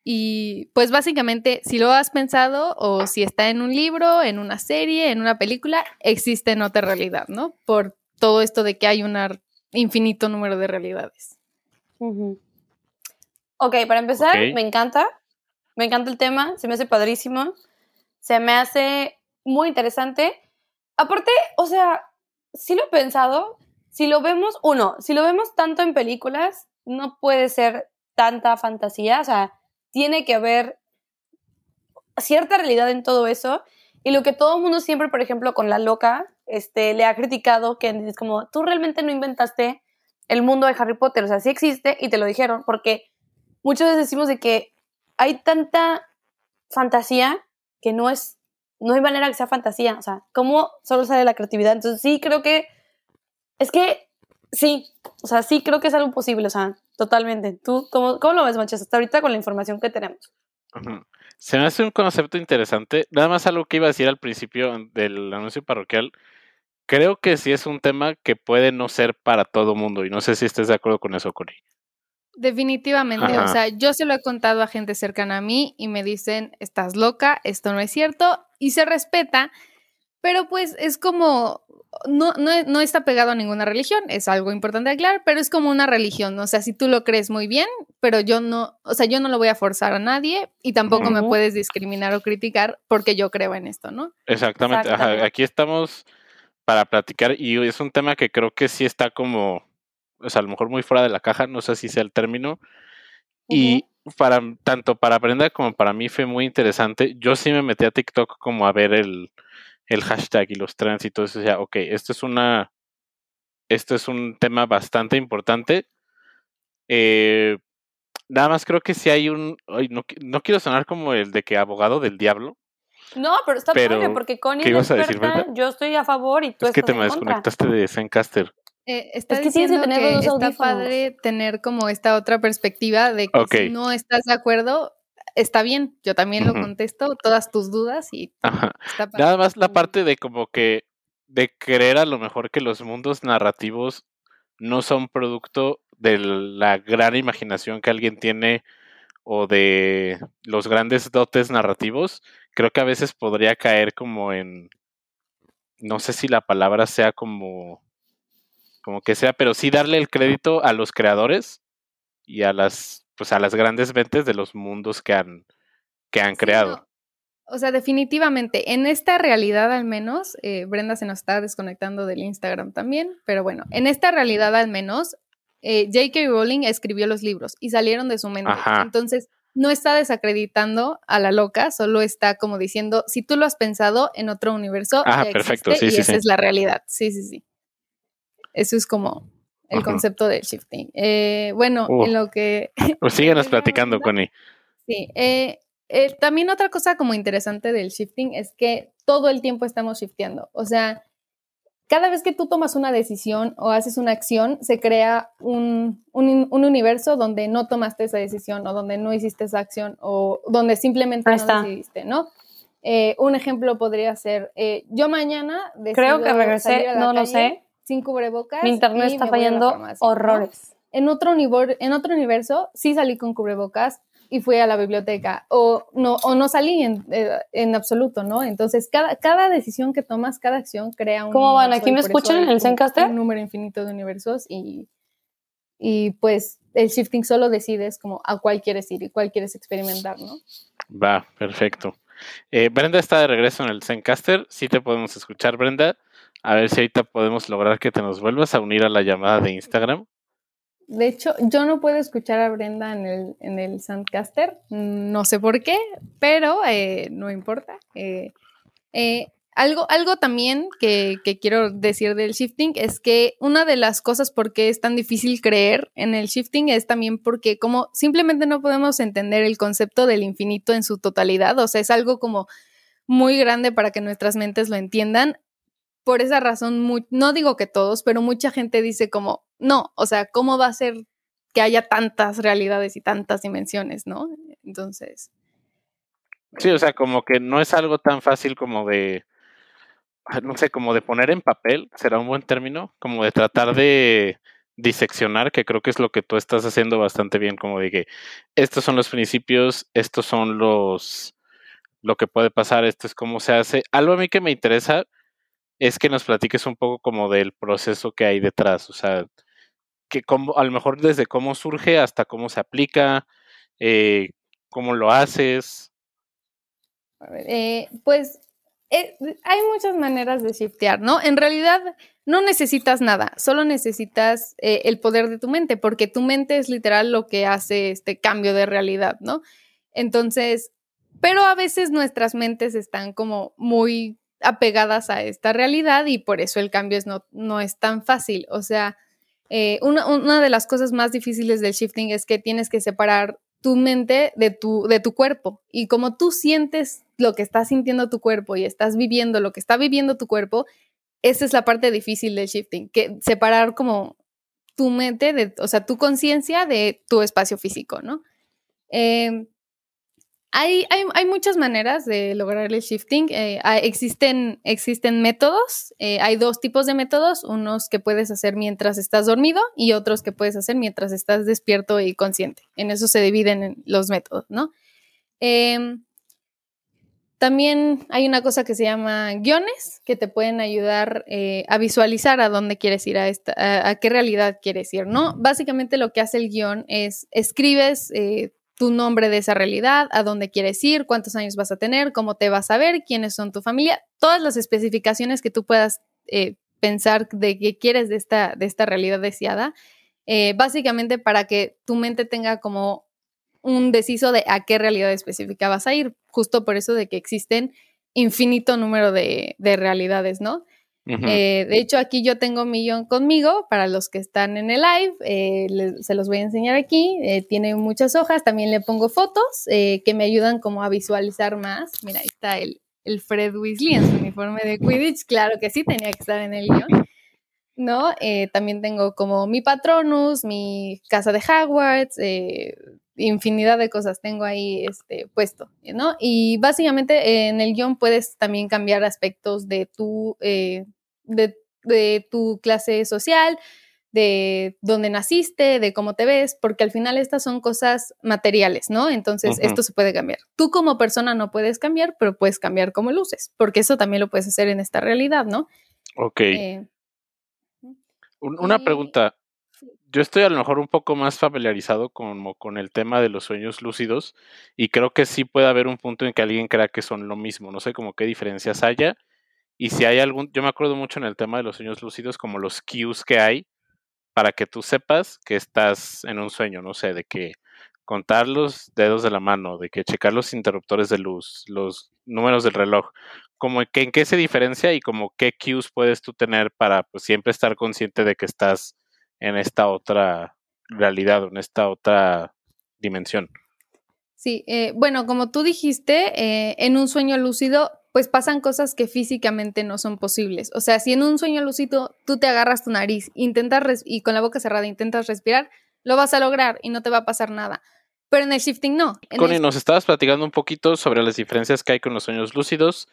Y pues básicamente, si lo has pensado o si está en un libro, en una serie, en una película, existe en otra realidad, ¿no? Por todo esto de que hay un infinito número de realidades. Ujú. Ok, para empezar, me encanta. Me encanta el tema, se me hace padrísimo. Se me hace muy interesante. Aparte, o sea, sí lo he pensado. Si lo vemos, uno, si lo vemos tanto en películas, no puede ser tanta fantasía. O sea, tiene que haber cierta realidad en todo eso. Y lo que todo el mundo siempre, por ejemplo, con la loca, este, le ha criticado, que es como, tú realmente no inventaste el mundo de Harry Potter, o sea, sí existe y te lo dijeron, porque muchas veces decimos de que hay tanta fantasía que no es, no hay manera que sea fantasía, o sea, ¿cómo solo sale la creatividad? Entonces sí creo que, es que, sí, o sea, sí creo que es algo posible, o sea, totalmente. ¿Tú cómo, cómo lo ves, Manchas, hasta ahorita con la información que tenemos? Se me hace un concepto interesante. Nada más algo que iba a decir al principio del anuncio parroquial. Creo que sí es un tema que puede no ser para todo mundo y no sé si estés de acuerdo con eso, Connie. Definitivamente, Ajá. o sea, yo se lo he contado a gente cercana a mí y me dicen, estás loca, esto no es cierto, y se respeta, pero pues es como, no, no, no está pegado a ninguna religión, es algo importante aclarar, pero es como una religión, o sea, si tú lo crees muy bien, pero yo no, o sea, yo no lo voy a forzar a nadie y tampoco me puedes discriminar o criticar porque yo creo en esto, ¿no? Exactamente. ajá, Exactamente. Aquí estamos para platicar y es un tema que creo que sí está como, o sea, a lo mejor muy fuera de la caja, no sé si sea el término. Y para tanto para Brenda como para mí fue muy interesante. Yo sí me metí a TikTok como a ver el, el hashtag y los trends y todo eso. O sea, ok, esto es una. Esto es un tema bastante importante. Eh, nada más creo que si hay un. ay, no, no quiero sonar como el de que abogado del diablo. No, pero está Pero, padre, porque Connie yo estoy a favor y tú es que te me contra. desconectaste de Zencaster. Eh, está Es que tienes que diciendo tener que los dos está audífonos. padre tener como esta otra perspectiva de que si no estás de acuerdo, está bien, yo también lo contesto, todas tus dudas y Ajá. está padre. Nada más la parte de como que de creer a lo mejor que los mundos narrativos no son producto de la gran imaginación que alguien tiene o de los grandes dotes narrativos, creo que a veces podría caer como en no sé si la palabra sea como como que sea, pero sí darle el crédito a los creadores y a las pues a las grandes mentes de los mundos que han que han Sí, creado. no, O sea, definitivamente, en esta realidad al menos, eh, Brenda se nos está desconectando del Instagram también, pero bueno, en esta realidad al menos, eh, J.K. Rowling escribió los libros y salieron de su mente. Ajá. Entonces, no está desacreditando a la loca, solo está como diciendo, si tú lo has pensado en otro universo, Ah, ya perfecto, existe sí, y sí, esa sí. es la realidad. Sí, sí, sí. Eso es como el concepto del shifting. Eh, bueno, Uh. en lo que Pues síguenos platicando. Connie. Sí, eh, eh, también otra cosa como interesante del shifting es que todo el tiempo estamos shifteando. O sea, cada vez que tú tomas una decisión o haces una acción, se crea un, un- un universo donde no tomaste esa decisión o donde no hiciste esa acción o donde simplemente Ahí no está. decidiste, ¿no? Eh, un ejemplo podría ser, eh, yo mañana Creo que regresé, salir a la no lo sé. Sin cubrebocas. Mi internet y está fallando horrores. en otro, univer- en otro universo sí salí con cubrebocas y fui a la biblioteca o no, o no salí en, eh, en absoluto, ¿no? Entonces, cada, cada decisión que tomas, cada acción crea un ¿Cómo van? ¿Aquí me escuchan en el Zencaster? Un número infinito de universos y, y pues el shifting solo decides como a cuál quieres ir y cuál quieres experimentar, ¿no? Va, perfecto. Eh, Brenda está de regreso en el Zencaster. Sí te podemos escuchar, Brenda. A ver si ahorita podemos lograr que te nos vuelvas a unir a la llamada de Instagram. De hecho, yo no puedo escuchar a Brenda en el, en el Soundcaster, no sé por qué, pero eh, no importa. Eh, eh, algo, algo también que, que quiero decir del shifting es que una de las cosas por qué es tan difícil creer en el shifting es también porque como simplemente no podemos entender el concepto del infinito en su totalidad, o sea, es algo como muy grande para que nuestras mentes lo entiendan. Por esa razón, no digo que todos, pero mucha gente dice como, no, o sea, ¿cómo va a ser que haya tantas realidades y tantas dimensiones, no? Entonces, Sí, o sea, como que no es algo tan fácil como de, ah, no sé, como de poner en papel, será un buen término, como de tratar de diseccionar, que creo que es lo que tú estás haciendo bastante bien, como de que estos son los principios, estos son los, lo que puede pasar, esto es cómo se hace. Algo a mí que me interesa es que nos platiques un poco como del proceso que hay detrás, o sea, que cómo, a lo mejor desde cómo surge hasta cómo se aplica, eh, cómo lo haces. eh, pues eh, hay muchas maneras de shiftear, ¿no? En realidad no necesitas nada, solo necesitas el poder de tu mente, porque tu mente es literal lo que hace este cambio de realidad, ¿no? Entonces, pero a veces nuestras mentes están como muy apegadas a esta realidad y por eso el cambio es no, no es tan fácil. O sea, eh, una, una de las cosas más difíciles del shifting es que tienes que separar tu mente de tu, de tu cuerpo. Y como tú sientes lo que está sintiendo tu cuerpo y estás viviendo lo que está viviendo tu cuerpo, esa es la parte difícil del shifting, que separar como tu mente, de, o sea, tu conciencia de tu espacio físico, ¿no? Eh, hay, muchas maneras de lograr el shifting. Eh, hay, existen, métodos. Eh, hay dos tipos de métodos. Unos que puedes hacer mientras estás dormido y otros que puedes hacer mientras estás despierto y consciente. En eso se dividen los métodos, ¿no? Eh, también hay una cosa que se llama guiones que te pueden ayudar eh, a visualizar a dónde quieres ir, a, esta, a, qué realidad quieres ir, ¿no? Básicamente lo que hace el guion es escribes tu nombre de esa realidad, a dónde quieres ir, cuántos años vas a tener, cómo te vas a ver, quiénes son tu familia, todas las especificaciones que tú puedas eh, pensar de qué quieres de esta, de esta realidad deseada, eh, básicamente para que tu mente tenga como un deciso de a qué realidad específica vas a ir, justo por eso de que existen infinito número de, de realidades, ¿no? Uh -huh. eh, de hecho, aquí yo tengo mi guion conmigo para los que están en el live. Eh, les, se los voy a enseñar aquí. Eh, tiene muchas hojas. También le pongo fotos eh, que me ayudan como a visualizar más. Mira, ahí está el, el, Fred Weasley en su uniforme de Quidditch. Claro que sí, tenía que estar en el guion. ¿No? Eh, también tengo como mi Patronus, mi casa de Hogwarts, eh, infinidad de cosas tengo ahí este, puesto, ¿no? Y básicamente en el guion puedes también cambiar aspectos de tu, eh, de, de tu clase social, de dónde naciste, de cómo te ves, porque al final estas son cosas materiales, ¿no? Entonces, esto se puede cambiar. Tú como persona no puedes cambiar, pero puedes cambiar cómo luces, porque eso también lo puedes hacer en esta realidad, ¿no? Ok. Eh, Un- Una y- pregunta. Yo estoy a lo mejor un poco más familiarizado como con el tema de los sueños lúcidos y creo que sí puede haber un punto en que alguien crea que son lo mismo. No sé como qué diferencias haya. Y si hay algún, yo me acuerdo mucho en el tema de los sueños lúcidos como los cues que hay para que tú sepas que estás en un sueño, no sé, de que contar los dedos de la mano, de que checar los interruptores de luz, los números del reloj, como que en qué se diferencia y como qué cues puedes tú tener para pues siempre estar consciente de que estás en esta otra realidad en esta otra dimensión. Sí, eh, bueno, como tú dijiste, eh, en un sueño lúcido, pues pasan cosas que físicamente no son posibles. O sea, si en un sueño lúcido tú te agarras tu nariz, intentas y con la boca cerrada intentas respirar, lo vas a lograr y no te va a pasar nada. Pero en el shifting no. En Connie, el- nos estabas platicando un poquito sobre las diferencias que hay con los sueños lúcidos.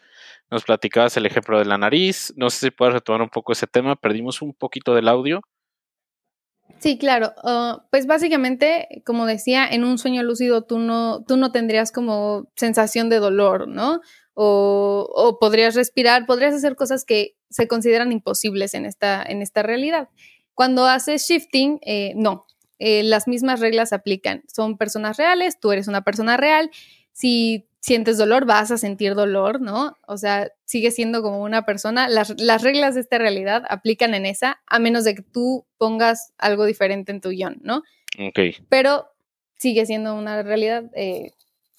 Nos platicabas el ejemplo de la nariz. No sé si puedes retomar un poco ese tema. Perdimos un poquito del audio. Sí, claro. pues básicamente, como decía, en un sueño lúcido tú no, tú no tendrías como sensación de dolor, ¿no? O, o podrías respirar, podrías hacer cosas que se consideran imposibles en esta, en esta realidad. Cuando haces shifting, eh, no. Eh, las mismas reglas aplican. Son personas reales, tú eres una persona real. Si sientes dolor, vas a sentir dolor, ¿no? O sea, sigue siendo como una persona. Las, las reglas de esta realidad aplican en esa, a menos de que tú pongas algo diferente en tu guion, ¿no? Ok. Pero sigue siendo una realidad eh,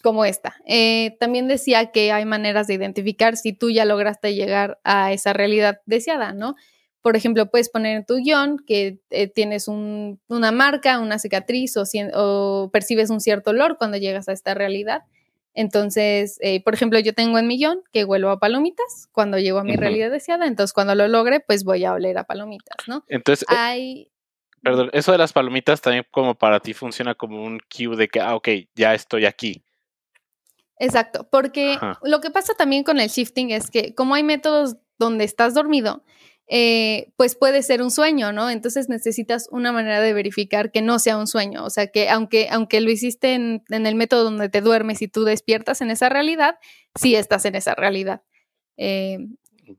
como esta. Eh, también decía que hay maneras de identificar si tú ya lograste llegar a esa realidad deseada, ¿no? Por ejemplo, puedes poner en tu guion que eh, tienes un- una marca, una cicatriz o, o percibes un cierto olor cuando llegas a esta realidad. Entonces, eh, por ejemplo, yo tengo en mi guion que huelo a palomitas cuando llego a mi realidad deseada, entonces cuando lo logre, pues voy a oler a palomitas, ¿no? Entonces, Hay... perdón, eso de las palomitas también como para ti funciona como un cue de que, ah, ok, ya estoy aquí. Exacto, porque Ajá. lo que pasa también con el shifting es que como hay métodos donde estás dormido, eh, pues puede ser un sueño, ¿no? Entonces necesitas una manera de verificar que no sea un sueño, o sea, que aunque, aunque lo hiciste en, en el método donde te duermes y tú despiertas en esa realidad, sí estás en esa realidad. Eh,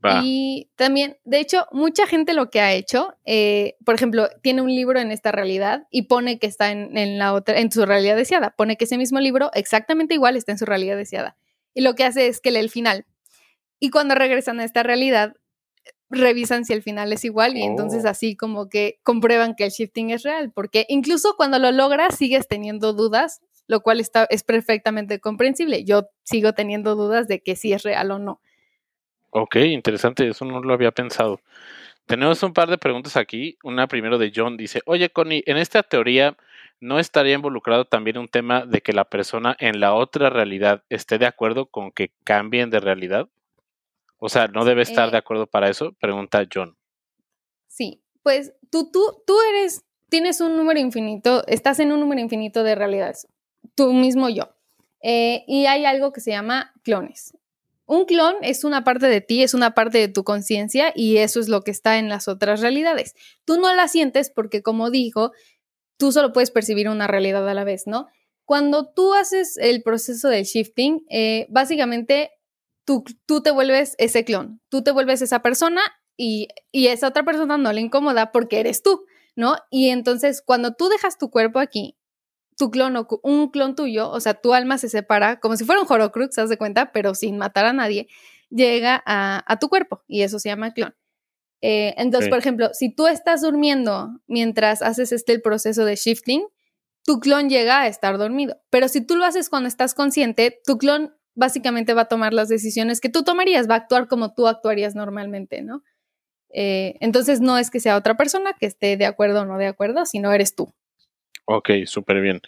Va. y también, de hecho, mucha gente lo que ha hecho, eh, por ejemplo, tiene un libro en esta realidad y pone que está en, en la otra, en su realidad deseada. Pone que ese mismo libro, exactamente igual, está en su realidad deseada. Y lo que hace es que lee el final. Y cuando regresan a esta realidad, revisan si el final es igual y entonces Oh. así como que comprueban que el shifting es real, porque incluso cuando lo logras sigues teniendo dudas, lo cual está, es perfectamente comprensible. Yo sigo teniendo dudas de que si es real o no. Ok, interesante, eso no lo había pensado. Tenemos un par de preguntas aquí. Una primero de John dice, oye Connie, en esta teoría no estaría involucrado también un tema de que la persona en la otra realidad esté de acuerdo con que cambien de realidad. O sea, ¿no debe estar Eh. de acuerdo para eso? Pregunta John. Sí, pues tú, tú, tú eres, tienes un número infinito, estás en un número infinito de realidades, tú mismo yo. Eh, y hay algo que se llama clones. Un clon es una parte de ti, es una parte de tu conciencia y eso es lo que está en las otras realidades. Tú no la sientes porque, como dijo, tú solo puedes percibir una realidad a la vez, ¿no? Cuando tú haces el proceso del shifting, eh, básicamente tú, tú te vuelves ese clon, tú te vuelves esa persona y, y esa otra persona no le incomoda porque eres tú, ¿no? Y entonces cuando tú dejas tu cuerpo aquí, tu clon o un clon tuyo, o sea, tu alma se separa como si fuera un Horocrux, ¿haz de cuenta? Pero sin matar a nadie, llega a, a tu cuerpo y eso se llama clon. Eh, entonces, por ejemplo, si tú estás durmiendo mientras haces este el proceso de shifting, tu clon llega a estar dormido. Pero si tú lo haces cuando estás consciente, tu clon básicamente va a tomar las decisiones que tú tomarías, va a actuar como tú actuarías normalmente, ¿no? Eh, entonces no es que sea otra persona que esté de acuerdo o no de acuerdo, sino eres tú. Ok, súper bien.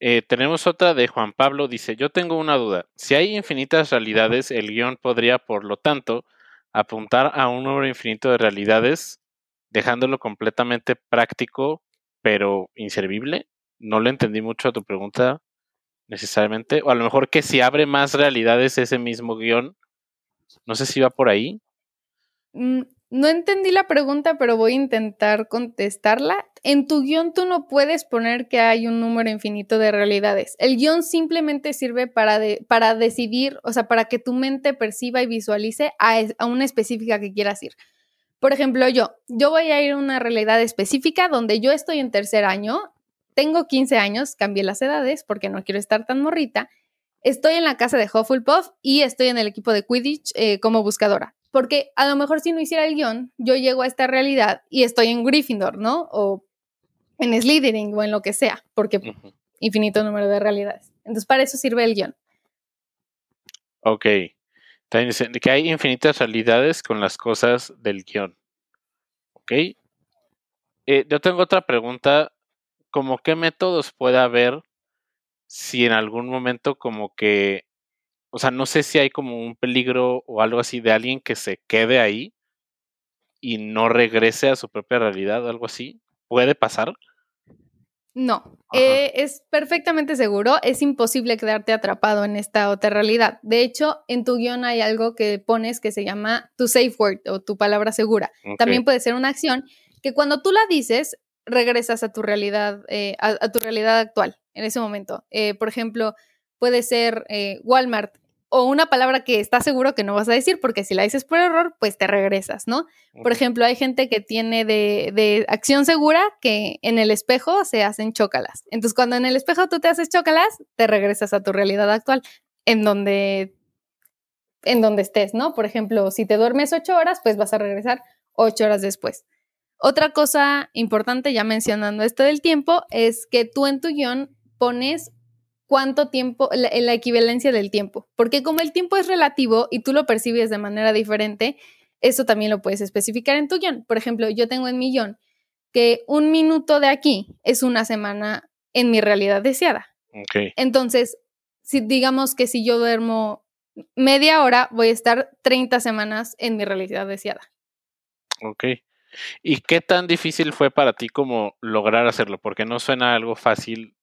Eh, tenemos otra de Juan Pablo. Dice, yo tengo una duda. Si hay infinitas realidades, el guion podría, por lo tanto, apuntar a un número infinito de realidades, dejándolo completamente práctico, pero inservible. no le entendí mucho a tu pregunta necesariamente. O a lo mejor que si abre más realidades ese mismo guion. No sé si va por ahí. Mm, no entendí la pregunta, pero voy a intentar contestarla. En tu guion tú no puedes poner que hay un número infinito de realidades. El guion simplemente sirve para, para decidir, o sea, para que tu mente perciba y visualice a, a una específica que quieras ir. Por ejemplo, yo, yo voy a ir a una realidad específica donde yo estoy en tercer año, tengo 15 años, cambié las edades porque no quiero estar tan morrita, estoy en la casa de Hufflepuff y estoy en el equipo de Quidditch eh, como buscadora. Porque a lo mejor si no hiciera el guion, yo llego a esta realidad y estoy en Gryffindor, ¿no? O en Slytherin o en lo que sea, porque infinito número de realidades. Entonces, para eso sirve el guion. Ok. Que hay infinitas realidades con las cosas del guion. Ok. Eh, yo tengo otra pregunta. ¿Cómo qué métodos puede haber si en algún momento como que, o sea, no sé si hay como un peligro o algo así de alguien que se quede ahí y no regrese a su propia realidad o algo así. ¿Puede pasar? No, eh, es perfectamente seguro, es imposible quedarte atrapado en esta otra realidad. De hecho, en tu guion hay algo que pones que se llama tu safe word o tu palabra segura. También puede ser una acción que cuando tú la dices, regresas a tu realidad, eh, a, tu realidad actual en ese momento. Eh, por ejemplo, puede ser eh, Walmart o una palabra que estás seguro que no vas a decir porque si la dices por error, pues te regresas, ¿no? Por ejemplo, hay gente que tiene de, de, acción segura que en el espejo se hacen chócalas. Entonces, cuando en el espejo tú te haces chócalas, te regresas a tu realidad actual, en donde, en donde estés, ¿no? Por ejemplo, si te duermes ocho horas, pues vas a regresar ocho horas después. Otra cosa importante, ya mencionando esto del tiempo, es que tú en tu guion pones cuánto tiempo, la, la, equivalencia del tiempo, porque como el tiempo es relativo y tú lo percibes de manera diferente, eso también lo puedes especificar en tu guion. Por ejemplo, yo tengo en mi guion que un minuto de aquí es una semana en mi realidad deseada. Okay. Entonces, si digamos que si yo duermo media hora, voy a estar 30 semanas en mi realidad deseada. Ok. ¿Y qué tan difícil fue para ti como lograr hacerlo? Porque no suena algo fácil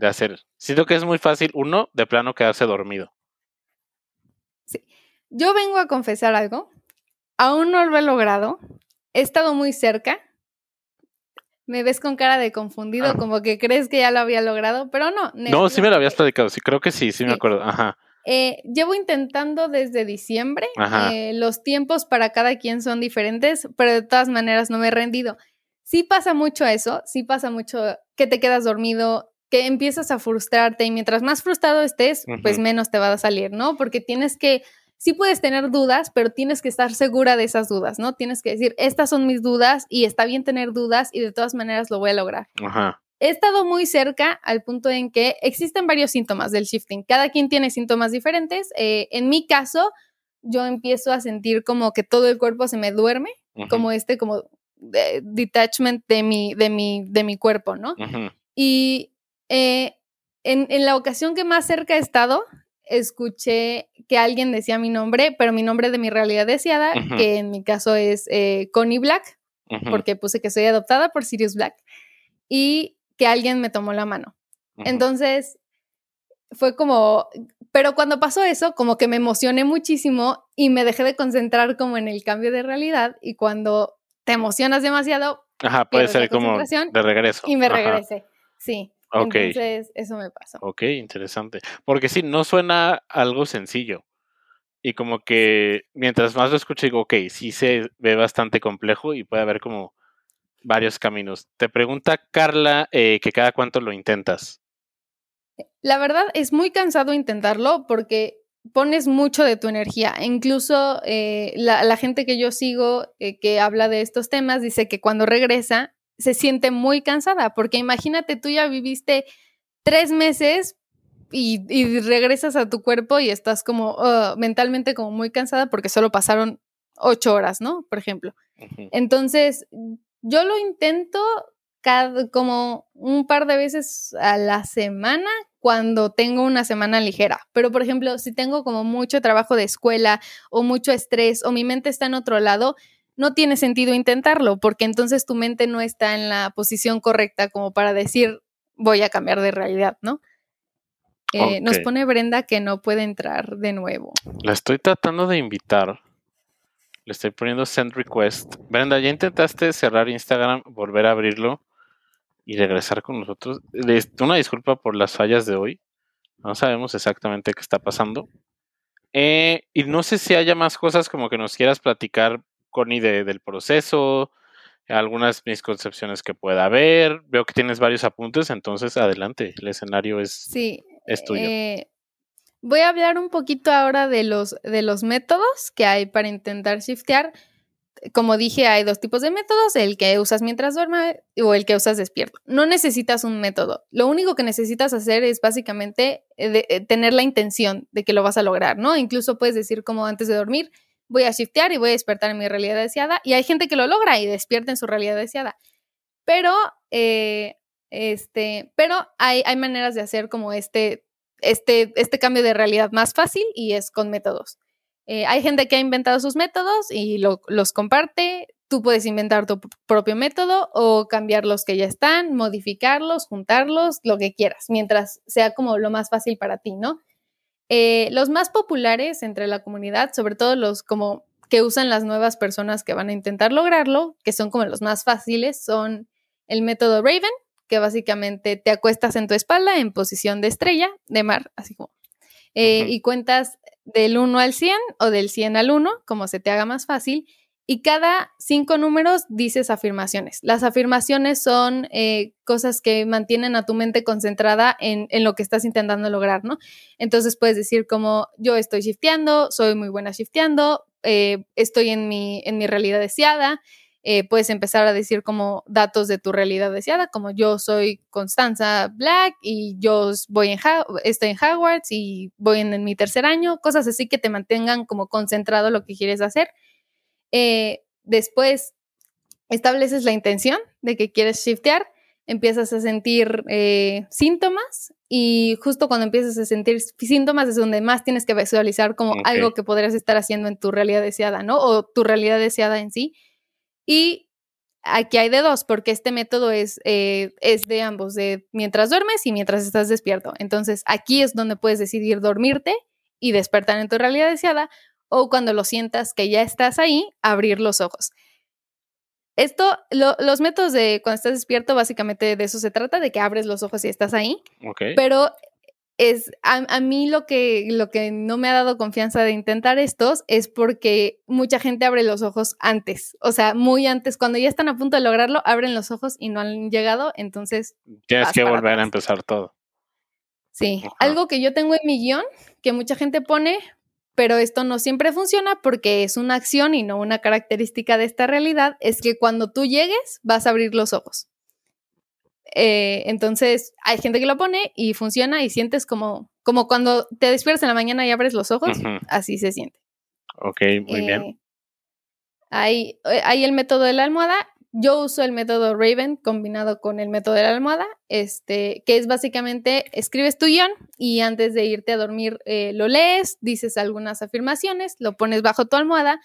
de hacer. Siento que es muy fácil, uno, de plano quedarse dormido. Sí. Yo vengo a confesar algo. Aún no lo he logrado. He estado muy cerca. Me ves con cara de confundido, ah. como que crees que ya lo había logrado, pero no. No, sí me lo habías platicado, sí, creo que sí, sí, sí. me acuerdo. Ajá. Eh, llevo intentando desde diciembre. Eh, los tiempos para cada quien son diferentes, pero de todas maneras no me he rendido. Sí pasa mucho eso, sí pasa mucho que te quedas dormido, que empiezas a frustrarte y mientras más frustrado estés, uh -huh. pues menos te va a salir, ¿no? Porque tienes que, sí puedes tener dudas, pero tienes que estar segura de esas dudas, ¿no? Tienes que decir, estas son mis dudas y está bien tener dudas y de todas maneras lo voy a lograr. Ajá he estado muy cerca al punto en que existen varios síntomas del shifting. Cada quien tiene síntomas diferentes. Eh, en mi caso, yo empiezo a sentir como que todo el cuerpo se me duerme, uh -huh. como este, como de, detachment de mi, de, mi, de mi cuerpo, ¿no? Uh -huh. Y eh, en, en la ocasión que más cerca he estado, escuché que alguien decía mi nombre, pero mi nombre de mi realidad deseada, uh -huh. que en mi caso es eh, Connie Black, uh -huh. porque puse que soy adoptada por Sirius Black. Y que alguien me tomó la mano. Uh -huh. Entonces, fue como, pero cuando pasó eso, como que me emocioné muchísimo y me dejé de concentrar como en el cambio de realidad y cuando te emocionas demasiado, Ajá, puede ser como de regreso. Y me Ajá. regresé, sí. Okay. Entonces, eso me pasó. Ok, interesante. Porque sí, no suena algo sencillo. Y como que mientras más lo escucho, digo, ok, sí se ve bastante complejo y puede haber como varios caminos. Te pregunta Carla eh, que cada cuánto lo intentas. La verdad es muy cansado intentarlo porque pones mucho de tu energía. Incluso eh, la, la, gente que yo sigo eh, que habla de estos temas dice que cuando regresa se siente muy cansada porque imagínate tú ya viviste tres meses y, y regresas a tu cuerpo y estás como uh, mentalmente como muy cansada porque solo pasaron ocho horas, ¿no? Por ejemplo. Uh -huh. Entonces, yo lo intento cada, como un par de veces a la semana cuando tengo una semana ligera. Pero, por ejemplo, si tengo como mucho trabajo de escuela o mucho estrés o mi mente está en otro lado, no tiene sentido intentarlo porque entonces tu mente no está en la posición correcta como para decir, voy a cambiar de realidad, ¿no? Eh, Nos pone Brenda que no puede entrar de nuevo. La estoy tratando de invitar. Le estoy poniendo send request. Brenda, ¿ya intentaste cerrar Instagram, volver a abrirlo y regresar con nosotros? Les- Una disculpa por las fallas de hoy. No sabemos exactamente qué está pasando. Eh, y no sé si haya más cosas como que nos quieras platicar, Connie, de- del proceso, algunas misconcepciones que pueda haber. Veo que tienes varios apuntes, entonces adelante. El escenario es, Sí. es tuyo. eh, voy a hablar un poquito ahora de los, de los métodos que hay para intentar shiftear. Como dije, hay dos tipos de métodos, el que usas mientras duerme o el que usas despierto. No necesitas un método. Lo único que necesitas hacer es básicamente eh, de- eh, tener la intención de que lo vas a lograr, ¿no? Incluso puedes decir como antes de dormir, voy a shiftear y voy a despertar en mi realidad deseada. Y hay gente que lo logra y despierta en su realidad deseada. Pero, eh, este, pero hay, hay maneras de hacer como este, este, este cambio de realidad más fácil y es con métodos. Eh, hay gente que ha inventado sus métodos y lo- los comparte. Tú puedes inventar tu propio método o cambiar los que ya están, modificarlos, juntarlos, lo que quieras, mientras sea como lo más fácil para ti, ¿no? Eh, los más populares entre la comunidad, sobre todo los como que usan las nuevas personas que van a intentar lograrlo, que son como los más fáciles, son el método Raven, que básicamente te acuestas en tu espalda en posición de estrella, de mar, así como, eh, y cuentas del 1 al 100 o del 100 al 1, como se te haga más fácil, y cada cinco números dices afirmaciones. Las afirmaciones son eh, cosas que mantienen a tu mente concentrada en, en lo que estás intentando lograr, ¿no? Entonces puedes decir como yo estoy shifteando, soy muy buena shifteando, eh, estoy en mi, en mi realidad deseada. Eh, puedes empezar a decir como datos de tu realidad deseada, como yo soy Constanza Black y yo voy en estoy en Hogwarts y voy en, en mi tercer año, cosas así que te mantengan como concentrado lo que quieres hacer. Eh, después estableces la intención de que quieres shiftear, empiezas a sentir eh, síntomas y justo cuando empiezas a sentir síntomas es donde más tienes que visualizar como algo que podrías estar haciendo en tu realidad deseada, ¿no? O tu realidad deseada en sí. Y aquí hay de dos, porque este método es, eh, es de ambos, de mientras duermes y mientras estás despierto. Entonces aquí es donde puedes decidir dormirte y despertar en tu realidad deseada o cuando lo sientas que ya estás ahí, abrir los ojos. Esto, lo- los métodos de cuando estás despierto, básicamente de eso se trata, de que abres los ojos y estás ahí, Ok. pero es a, a mí lo que, lo que no me ha dado confianza de intentar estos es porque mucha gente abre los ojos antes, o sea, muy antes, cuando ya están a punto de lograrlo, abren los ojos y no han llegado, entonces Tienes que volver a empezar todo. Sí, Ajá. algo que yo tengo en mi guion, que mucha gente pone, pero esto no siempre funciona porque es una acción y no una característica de esta realidad, es que cuando tú llegues vas a abrir los ojos. Eh, entonces, hay gente que lo pone y funciona y sientes como, como cuando te despiertas en la mañana y abres los ojos, así se siente. Ok, muy bien. Eh, Hay, eh, hay el método de la almohada. Yo uso el método Raven combinado con el método de la almohada, este, que es básicamente escribes tu guion y antes de irte a dormir eh, lo lees, dices algunas afirmaciones, lo pones bajo tu almohada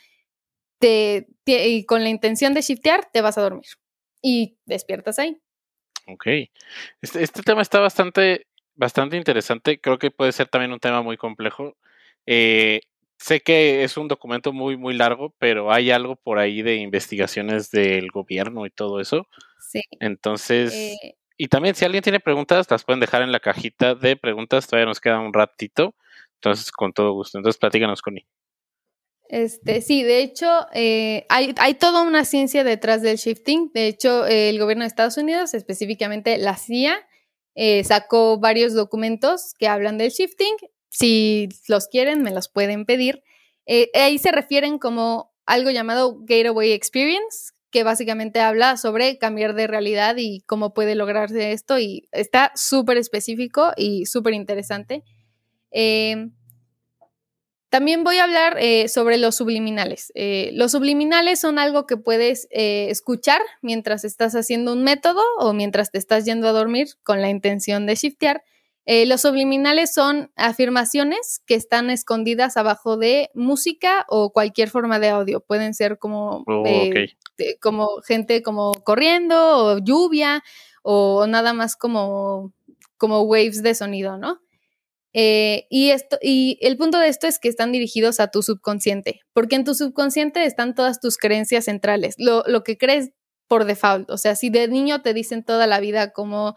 te, y con la intención de shiftear te vas a dormir y despiertas ahí. Ok. Este, este tema está bastante, bastante interesante. Creo que puede ser también un tema muy complejo. Eh, sé que es un documento muy, muy largo, pero hay algo por ahí de investigaciones del gobierno y todo eso. Sí. Entonces, eh, y también si alguien tiene preguntas, las pueden dejar en la cajita de preguntas. Todavía nos queda un ratito. Entonces, con todo gusto. Entonces, platícanos, Connie. Este, sí, de hecho, eh, hay, hay toda una ciencia detrás del shifting. De hecho, eh, el gobierno de Estados Unidos, específicamente la CIA, eh, sacó varios documentos que hablan del shifting. Si los quieren, me los pueden pedir. Eh, ahí se refieren como algo llamado Gateway Experience, que básicamente habla sobre cambiar de realidad y cómo puede lograrse esto. Y está súper específico y súper interesante. Eh, también voy a hablar eh, sobre los subliminales. Eh, los subliminales son algo que puedes escuchar mientras estás haciendo un método o mientras te estás yendo a dormir con la intención de shiftear. Eh, los subliminales son afirmaciones que están escondidas abajo de música o cualquier forma de audio. Pueden ser como Oh, eh, como gente como corriendo o lluvia o nada más como, como waves de sonido, ¿no? Eh, y, esto, y el punto de esto es que están dirigidos a tu subconsciente, porque en tu subconsciente están todas tus creencias centrales, lo, lo que crees por default. O sea, si de niño te dicen toda la vida como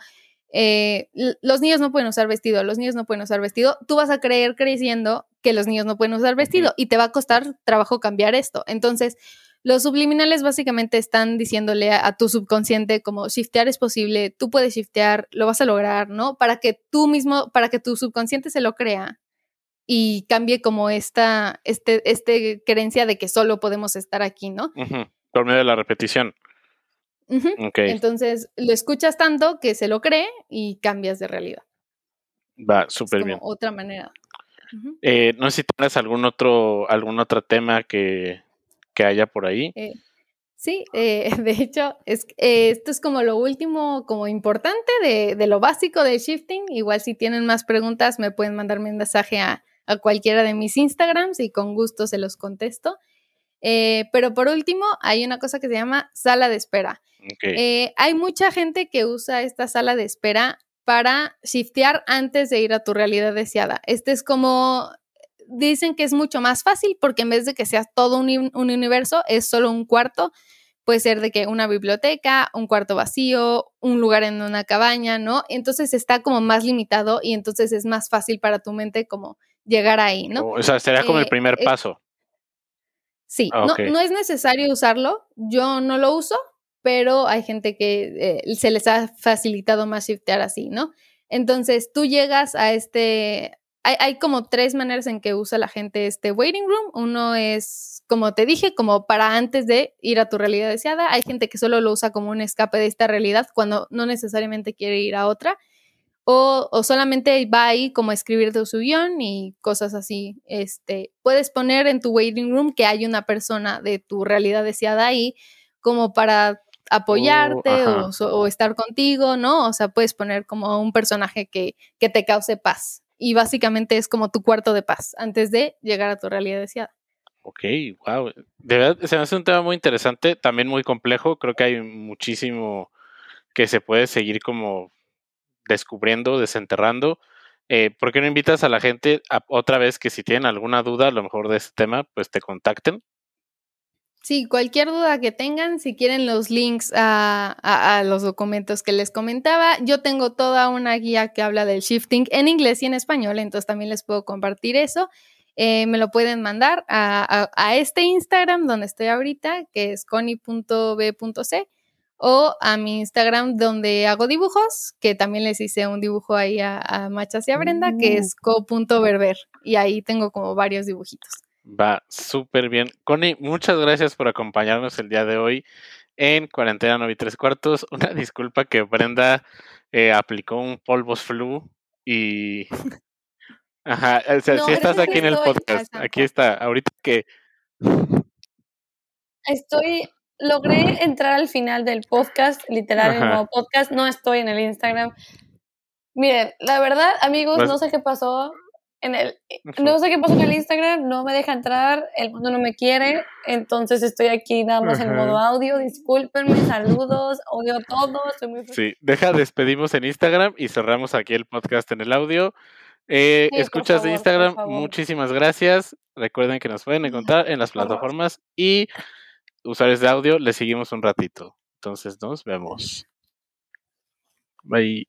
eh, los niños no pueden usar vestido, los niños no pueden usar vestido, tú vas a creer creciendo que los niños no pueden usar vestido y te va a costar trabajo cambiar esto. Entonces, los subliminales básicamente están diciéndole a, tu subconsciente como shiftear es posible, tú puedes shiftear, lo vas a lograr, ¿no? Para que tú mismo, para que tu subconsciente se lo crea y cambie como esta este, este creencia de que solo podemos estar aquí, ¿no? Por medio de la repetición. Entonces lo escuchas tanto que se lo cree y cambias de realidad. Va, súper bien. Otra manera. Eh, no sé si tienes algún otro, algún otro tema que, que haya por ahí. Eh, sí, eh, de hecho, es, eh, esto es como lo último, como importante de, de, lo básico de shifting. Igual si tienen más preguntas, me pueden mandarme un mensaje a, a cualquiera de mis Instagrams y con gusto se los contesto. Pero por último, hay una cosa que se llama sala de espera. hay mucha gente que usa esta sala de espera para shiftear antes de ir a tu realidad deseada. Este es como dicen que es mucho más fácil porque en vez de que sea todo un, universo, es solo un cuarto. Puede ser de que una biblioteca, un cuarto vacío, un lugar en una cabaña, ¿no? Entonces está como más limitado y entonces es más fácil para tu mente como llegar ahí, ¿no? O sea, sería como el eh, primer paso. Sí, no, no, es necesario usarlo. Yo no lo uso, pero hay gente que eh, se les ha facilitado más shiftear así, ¿no? Entonces tú llegas a este, hay, como tres maneras en que usa la gente este waiting room. Uno es, como te dije, como para antes de ir a tu realidad deseada. Hay gente que solo lo usa como un escape de esta realidad cuando no necesariamente quiere ir a otra. O, o solamente va ahí como a escribir de su guion y cosas así. Este, puedes poner en tu waiting room que hay una persona de tu realidad deseada ahí como para apoyarte o, o, estar contigo, ¿no? O sea, puedes poner como un personaje que, que te cause paz y básicamente es como tu cuarto de paz antes de llegar a tu realidad deseada. Ok, wow. De verdad, se me hace un tema muy interesante, también muy complejo. Creo que hay muchísimo que se puede seguir como descubriendo, desenterrando. Eh, ¿Por qué no invitas a la gente otra vez que si tienen alguna duda, a lo mejor de este tema, pues te contacten? Sí, cualquier duda que tengan, si quieren los links a, los documentos que les comentaba, yo tengo toda una guía que habla del shifting en inglés y en español, entonces también les puedo compartir eso. Eh, me lo pueden mandar a, este Instagram donde estoy ahorita, que es connie.b.c, o a mi Instagram donde hago dibujos, que también les hice un dibujo ahí a, Machas y a Brenda, que uh. es co.berber, y ahí tengo como varios dibujitos. Va súper bien. Connie, muchas gracias por acompañarnos el día de hoy en Cuarentena 9 y tres cuartos. Una disculpa que Brenda eh, aplicó un polvos flu y... Ajá, o sea, si estás aquí en el podcast, aquí está, ahorita que... Estoy, logré entrar al final del podcast, literal, el nuevo podcast, no estoy en el Instagram. Miren, la verdad, amigos, no sé qué pasó, en el, no sé qué pasó en el Instagram, no me deja entrar, el mundo no me quiere, entonces estoy aquí nada más en modo audio, discúlpenme, saludos, odio todo, estoy muy Sí, deja, despedimos en Instagram y cerramos aquí el podcast en el audio. Eh, escuchas de Instagram, muchísimas gracias. Recuerden que nos pueden encontrar en las plataformas y usuarios de audio, les seguimos un ratito. Entonces nos vemos. Bye.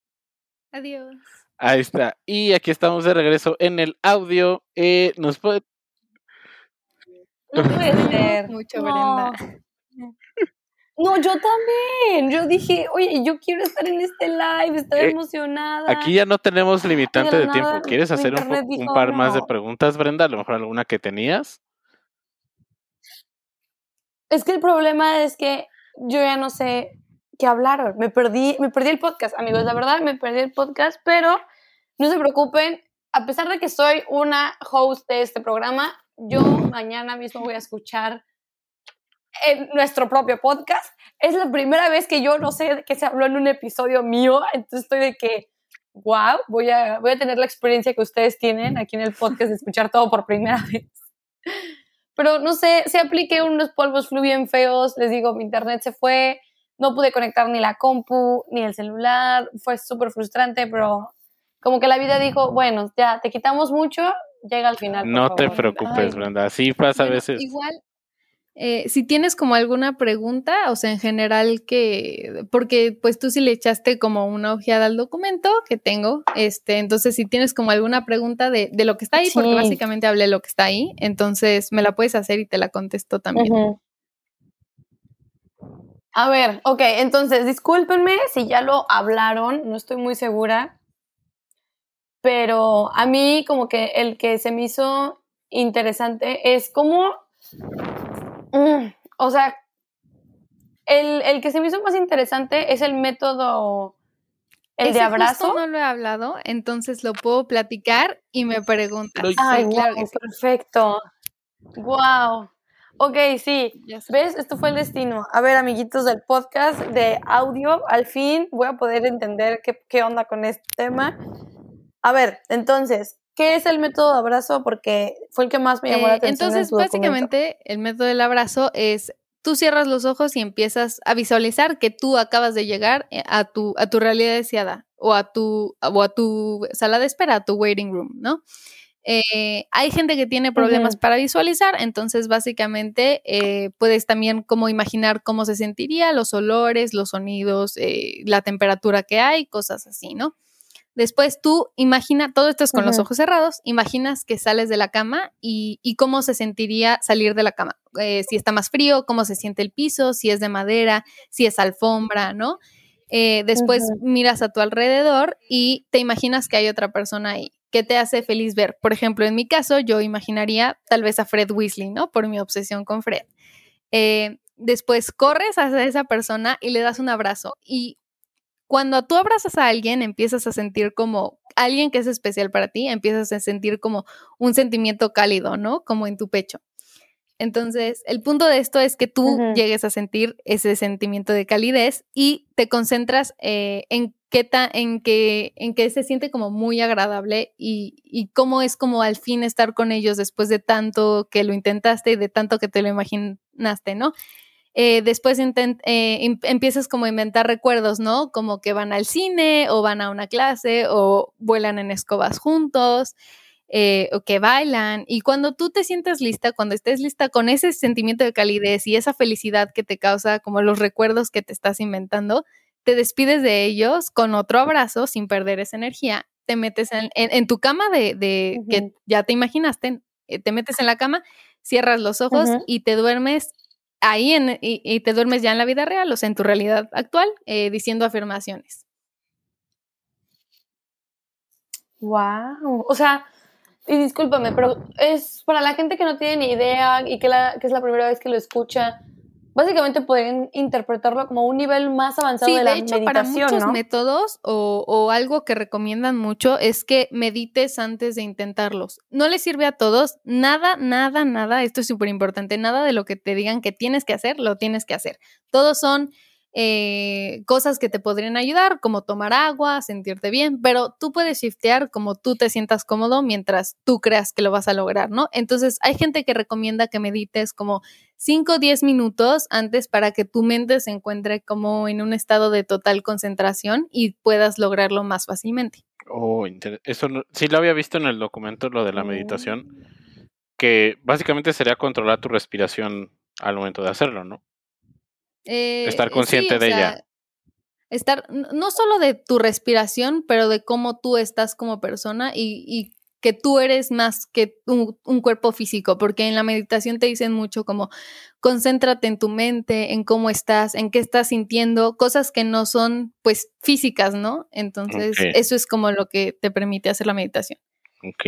Adiós. Ahí está. Y aquí estamos de regreso en el audio. Eh, nos puede. No puede ser. Mucho, no. No, yo también. Yo dije, oye, yo quiero estar en este live, estoy eh, emocionada. Aquí ya no tenemos limitante de tiempo. ¿Quieres hacer un, par más de preguntas, Brenda? A lo mejor alguna que tenías. Es que el problema es que yo ya no sé que hablaron. Me perdí, me perdí el podcast, amigos, la verdad, me perdí el podcast, pero no se preocupen, a pesar de que soy una host de este programa, yo mañana mismo voy a escuchar en nuestro propio podcast. Es la primera vez que yo no sé que se habló en un episodio mío, entonces estoy de que, wow, voy a, voy a tener la experiencia que ustedes tienen aquí en el podcast de escuchar todo por primera vez. Pero no sé, se apliqué unos polvos flu bien feos, les digo, mi internet se fue, no pude conectar ni la compu, ni el celular, fue súper frustrante, pero como que la vida dijo, bueno, ya, te quitamos mucho, llega al final. No te favor". preocupes, Ay. Brenda. Así pasa a veces. Igual, eh, si tienes como alguna pregunta, o sea, en general que, porque pues tú sí le echaste como una ojeada al documento que tengo, este, entonces si tienes como alguna pregunta de, de lo que está ahí, porque básicamente hablé lo que está ahí, entonces me la puedes hacer y te la contesto también. A ver, ok, entonces discúlpenme si ya lo hablaron, no estoy muy segura, pero a mí como que el que se me hizo interesante es como, mm, o sea, el, el que se me hizo más interesante es el método, el Ese de justo abrazo. no lo he hablado, entonces lo puedo platicar y me preguntas. Sí, Ay, claro wow, que sí. perfecto. Wow. Ok, sí. ¿Ves? Esto fue el destino. A ver, amiguitos del podcast de audio, al fin voy a poder entender qué, qué onda con este tema. A ver, entonces, ¿qué es el método de abrazo? Porque fue el que más me llamó la Eh, atención. en entonces, documento. básicamente, el método del abrazo es tú cierras los ojos y empiezas a visualizar que tú acabas de llegar eh, a tu, a tu realidad deseada o a tu, o a tu sala de espera, a tu waiting room, ¿no? Eh, hay gente que tiene problemas para visualizar, entonces básicamente eh, puedes también como imaginar cómo se sentiría, los olores, los sonidos, eh, la temperatura que hay, cosas así, ¿no? Después tú imagina, todo esto es con los ojos cerrados, imaginas que sales de la cama y, y cómo se sentiría salir de la cama. Eh, si está más frío, cómo se siente el piso, si es de madera, si es alfombra, ¿no? Eh, después miras a tu alrededor y te imaginas que hay otra persona ahí. ¿Qué te hace feliz ver? Por ejemplo, en mi caso, yo imaginaría tal vez a Fred Weasley, ¿no? Por mi obsesión con Fred. Eh, después corres hacia esa persona y le das un abrazo. Y cuando tú abrazas a alguien, empiezas a sentir como alguien que es especial para ti, empiezas a sentir como un sentimiento cálido, ¿no? Como en tu pecho. Entonces, el punto de esto es que tú llegues a sentir ese sentimiento de calidez y te concentras eh, en qué ta- en que en que se siente como muy agradable y, y cómo es como al fin estar con ellos después de tanto que lo intentaste y de tanto que te lo imaginaste, ¿no? Eh, después eh, em- empiezas como a inventar recuerdos, ¿no? Como que van al cine o van a una clase o vuelan en escobas juntos eh, o que bailan. Y cuando tú te sientas lista, cuando estés lista con ese sentimiento de calidez y esa felicidad que te causa, como los recuerdos que te estás inventando, te despides de ellos con otro abrazo sin perder esa energía. Te metes en, en- en tu cama de, de que ya te imaginaste, eh, te metes en la cama, cierras los ojos y te duermes ahí en, y, te duermes ya en la vida real, o sea, en tu realidad actual, eh, diciendo afirmaciones. Wow. O sea, y discúlpame, pero es para la gente que no tiene ni idea y que es la primera vez que lo escucha, básicamente pueden interpretarlo como un nivel más avanzado Sí, de de la hecho, para muchos ¿no? métodos o, o algo que recomiendan mucho es que medites antes de intentarlos. No les sirve a todos, nada, nada, nada, esto es súper importante, nada de lo que te digan que tienes que hacer, lo tienes que hacer. Todos son eh, cosas que te podrían ayudar, como tomar agua, sentirte bien, pero tú puedes shiftear como tú te sientas cómodo mientras tú creas que lo vas a lograr, ¿no? Entonces, hay gente que recomienda que medites como 5 o 10 minutos antes para que tu mente se encuentre como en un estado de total concentración y puedas lograrlo más fácilmente. Oh, eso no- sí lo había visto en el documento, lo de la Mm. meditación, que básicamente sería controlar tu respiración al momento de hacerlo, ¿no? Eh, Estar sí, consciente de sea, ella. Estar no solo de tu respiración, pero de cómo tú estás como persona y, y que tú eres más que un, un cuerpo físico, porque en la meditación te dicen mucho como concéntrate en tu mente, en cómo estás, en qué estás sintiendo, cosas que no son pues físicas, ¿no? Entonces, eso es como lo que te permite hacer la meditación. Ok.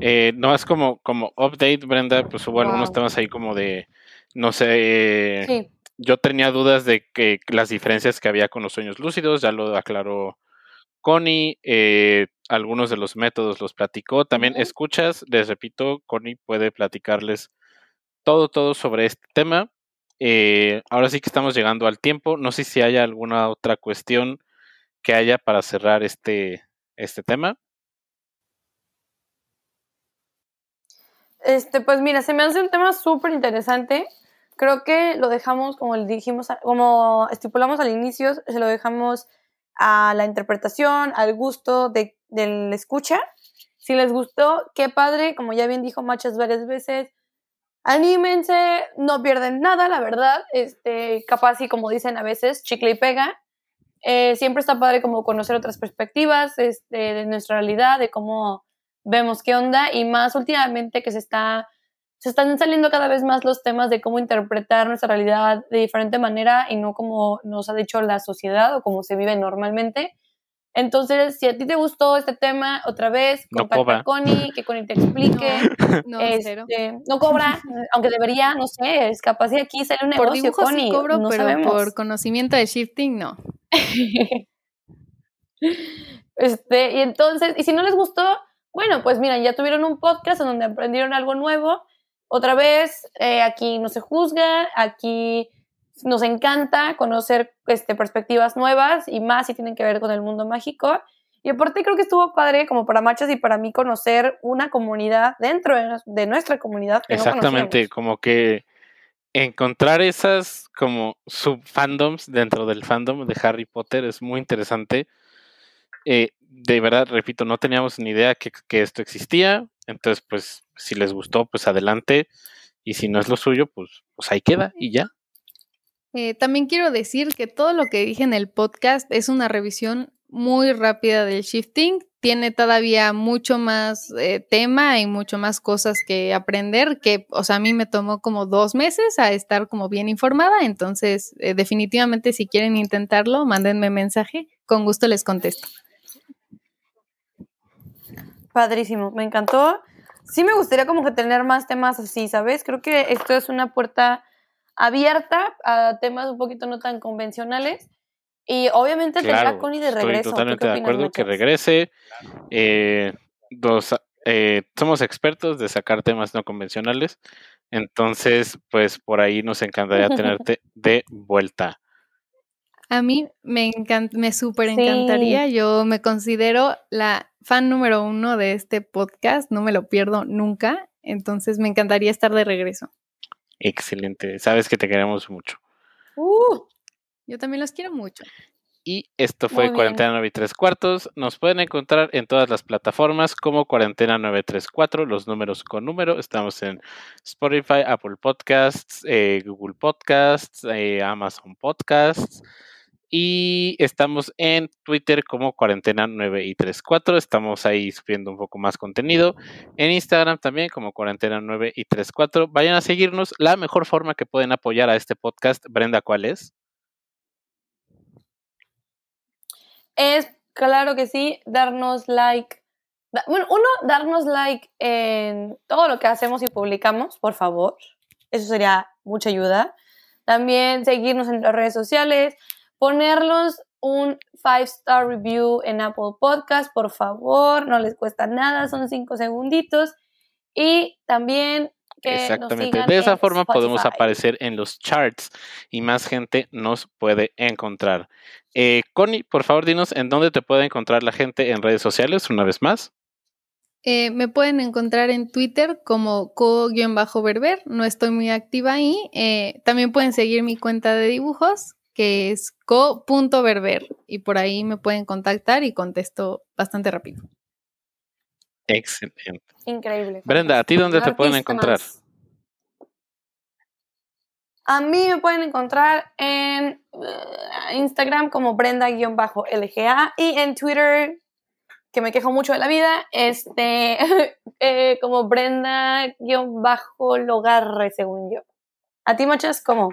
Eh, no es como, como update, Brenda, pues hubo algunos Wow. temas ahí como de, no sé, Sí. Yo tenía dudas de que las diferencias que había con los sueños lúcidos, ya lo aclaró Connie, eh, algunos de los métodos los platicó. También escuchas, les repito, Connie puede platicarles todo, todo sobre este tema. Eh, ahora sí que estamos llegando al tiempo. No sé si hay alguna otra cuestión que haya para cerrar este, este tema. Este, pues mira, se me hace un tema súper interesante. Creo que lo dejamos, como dijimos, como estipulamos al inicio, se lo dejamos a la interpretación, al gusto de, del escucha. Si les gustó, qué padre, como ya bien dijo Machas varias veces, anímense, no pierden nada, la verdad. Este, capaz y como dicen a veces, chicle y pega. Eh, siempre está padre como conocer otras perspectivas este, de nuestra realidad, de cómo vemos qué onda y más últimamente que se está se están saliendo cada vez más los temas de cómo interpretar nuestra realidad de diferente manera y no como nos ha dicho la sociedad o como se vive normalmente. Entonces, si a ti te gustó este tema, otra vez, contacta a Connie, que Connie te explique. No, este, no cobra, aunque debería, no sé, es capaz de aquí sale un negocio, por Connie. cobro, pero por conocimiento de shifting, no. este, y entonces, y si no les gustó, bueno, pues mira, ya tuvieron un podcast en donde aprendieron algo nuevo. Otra vez, eh, aquí no se juzga, aquí nos encanta conocer este, perspectivas nuevas y más si tienen que ver con el mundo mágico. Y aparte creo que estuvo padre como para machas y para mí conocer una comunidad dentro de, nuestra comunidad. Exactamente, como que encontrar esas como subfandoms dentro del fandom de Harry Potter es muy interesante. Eh, de verdad, repito, no teníamos ni idea que, esto existía. Entonces, pues, si les gustó, pues adelante. Y si no es lo suyo, pues, pues ahí queda y ya. Eh, también quiero decir que todo lo que dije en el podcast es una revisión muy rápida del shifting. Tiene todavía mucho más eh, tema y mucho más cosas que aprender, que, o sea, a mí me tomó como dos meses a estar como bien informada. Entonces, definitivamente, si quieren intentarlo, mándenme mensaje. Con gusto les contesto. Padrísimo, me encantó. Sí me gustaría como que tener más temas así, ¿sabes? Creo que esto es una puerta abierta a temas un poquito no tan convencionales. Y obviamente claro, Connie de regreso. Estoy totalmente de acuerdo que regrese. Eh, eh, somos expertos de sacar temas no convencionales. Entonces, pues por ahí nos encantaría tenerte de vuelta. A mí me encanta, me súper encantaría. Yo me considero la fan número uno de este podcast, no me lo pierdo nunca. Entonces me encantaría estar de regreso. Excelente. Sabes que te queremos mucho. Uh, yo también los quiero mucho. Y esto fue Cuarentena 9 y 3 cuartos. Nos pueden encontrar en todas las plataformas como Cuarentena 934, los números con número. Estamos en Spotify, Apple Podcasts, eh, Google Podcasts, eh, Amazon Podcasts. Y estamos en Twitter como cuarentena 9 y 34. Estamos ahí subiendo un poco más contenido. En Instagram también como cuarentena 9 y 34. Vayan a seguirnos. La mejor forma que pueden apoyar a este podcast, Brenda, ¿cuál es? Es, claro que sí, darnos like. bueno, uno, darnos like en todo lo que hacemos y publicamos, por favor. Eso sería mucha ayuda. También seguirnos en las redes sociales ponerlos un five star review en Apple Podcast, por favor, no les cuesta nada, son cinco segunditos. Y también que Exactamente, de esa forma podemos aparecer en los charts y más gente nos puede encontrar. Eh, Connie, por favor, dinos en dónde te puede encontrar la gente en redes sociales una vez más. Eh, me pueden encontrar en Twitter como co-berber, no estoy muy activa ahí. Eh, también pueden seguir mi cuenta de dibujos, que es co.berber y por ahí me pueden contactar y contesto bastante rápido. Excelente. Increíble. Brenda, ¿a ti dónde te pueden encontrar? A mí me pueden encontrar en eh, Instagram como Brenda-LGA y en Twitter, que me quejo mucho de la vida, este, eh, como Brenda-Logarre, según yo. ¿A ti, Machas, cómo?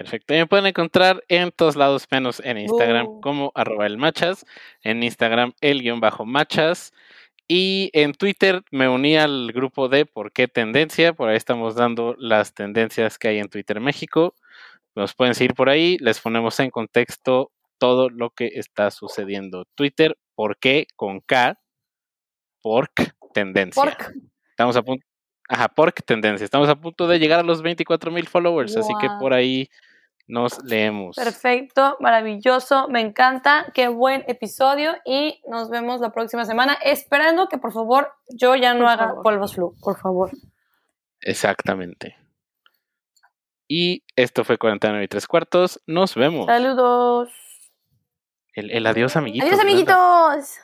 Perfecto. Me pueden encontrar en todos lados, menos en Instagram, oh. como arroba el machas. En Instagram, el guion bajo machas. Y en Twitter me uní al grupo de ¿Por qué Tendencia? Por ahí estamos dando las tendencias que hay en Twitter México. Nos pueden seguir por ahí. Les ponemos en contexto todo lo que está sucediendo. Twitter, ¿por qué? Con K. Pork Tendencia. Estamos a punto Ajá, porque tendencia. Estamos a punto de llegar a los 24 mil followers, así que por ahí nos leemos. Perfecto, maravilloso, me encanta, qué buen episodio y nos vemos la próxima semana, esperando que por favor yo ya no Por haga favor. polvos flu, por favor. Exactamente. Y esto fue 49 y 3 cuartos. Nos vemos. Saludos. El, el adiós, amiguitos. Adiós, amiguitos.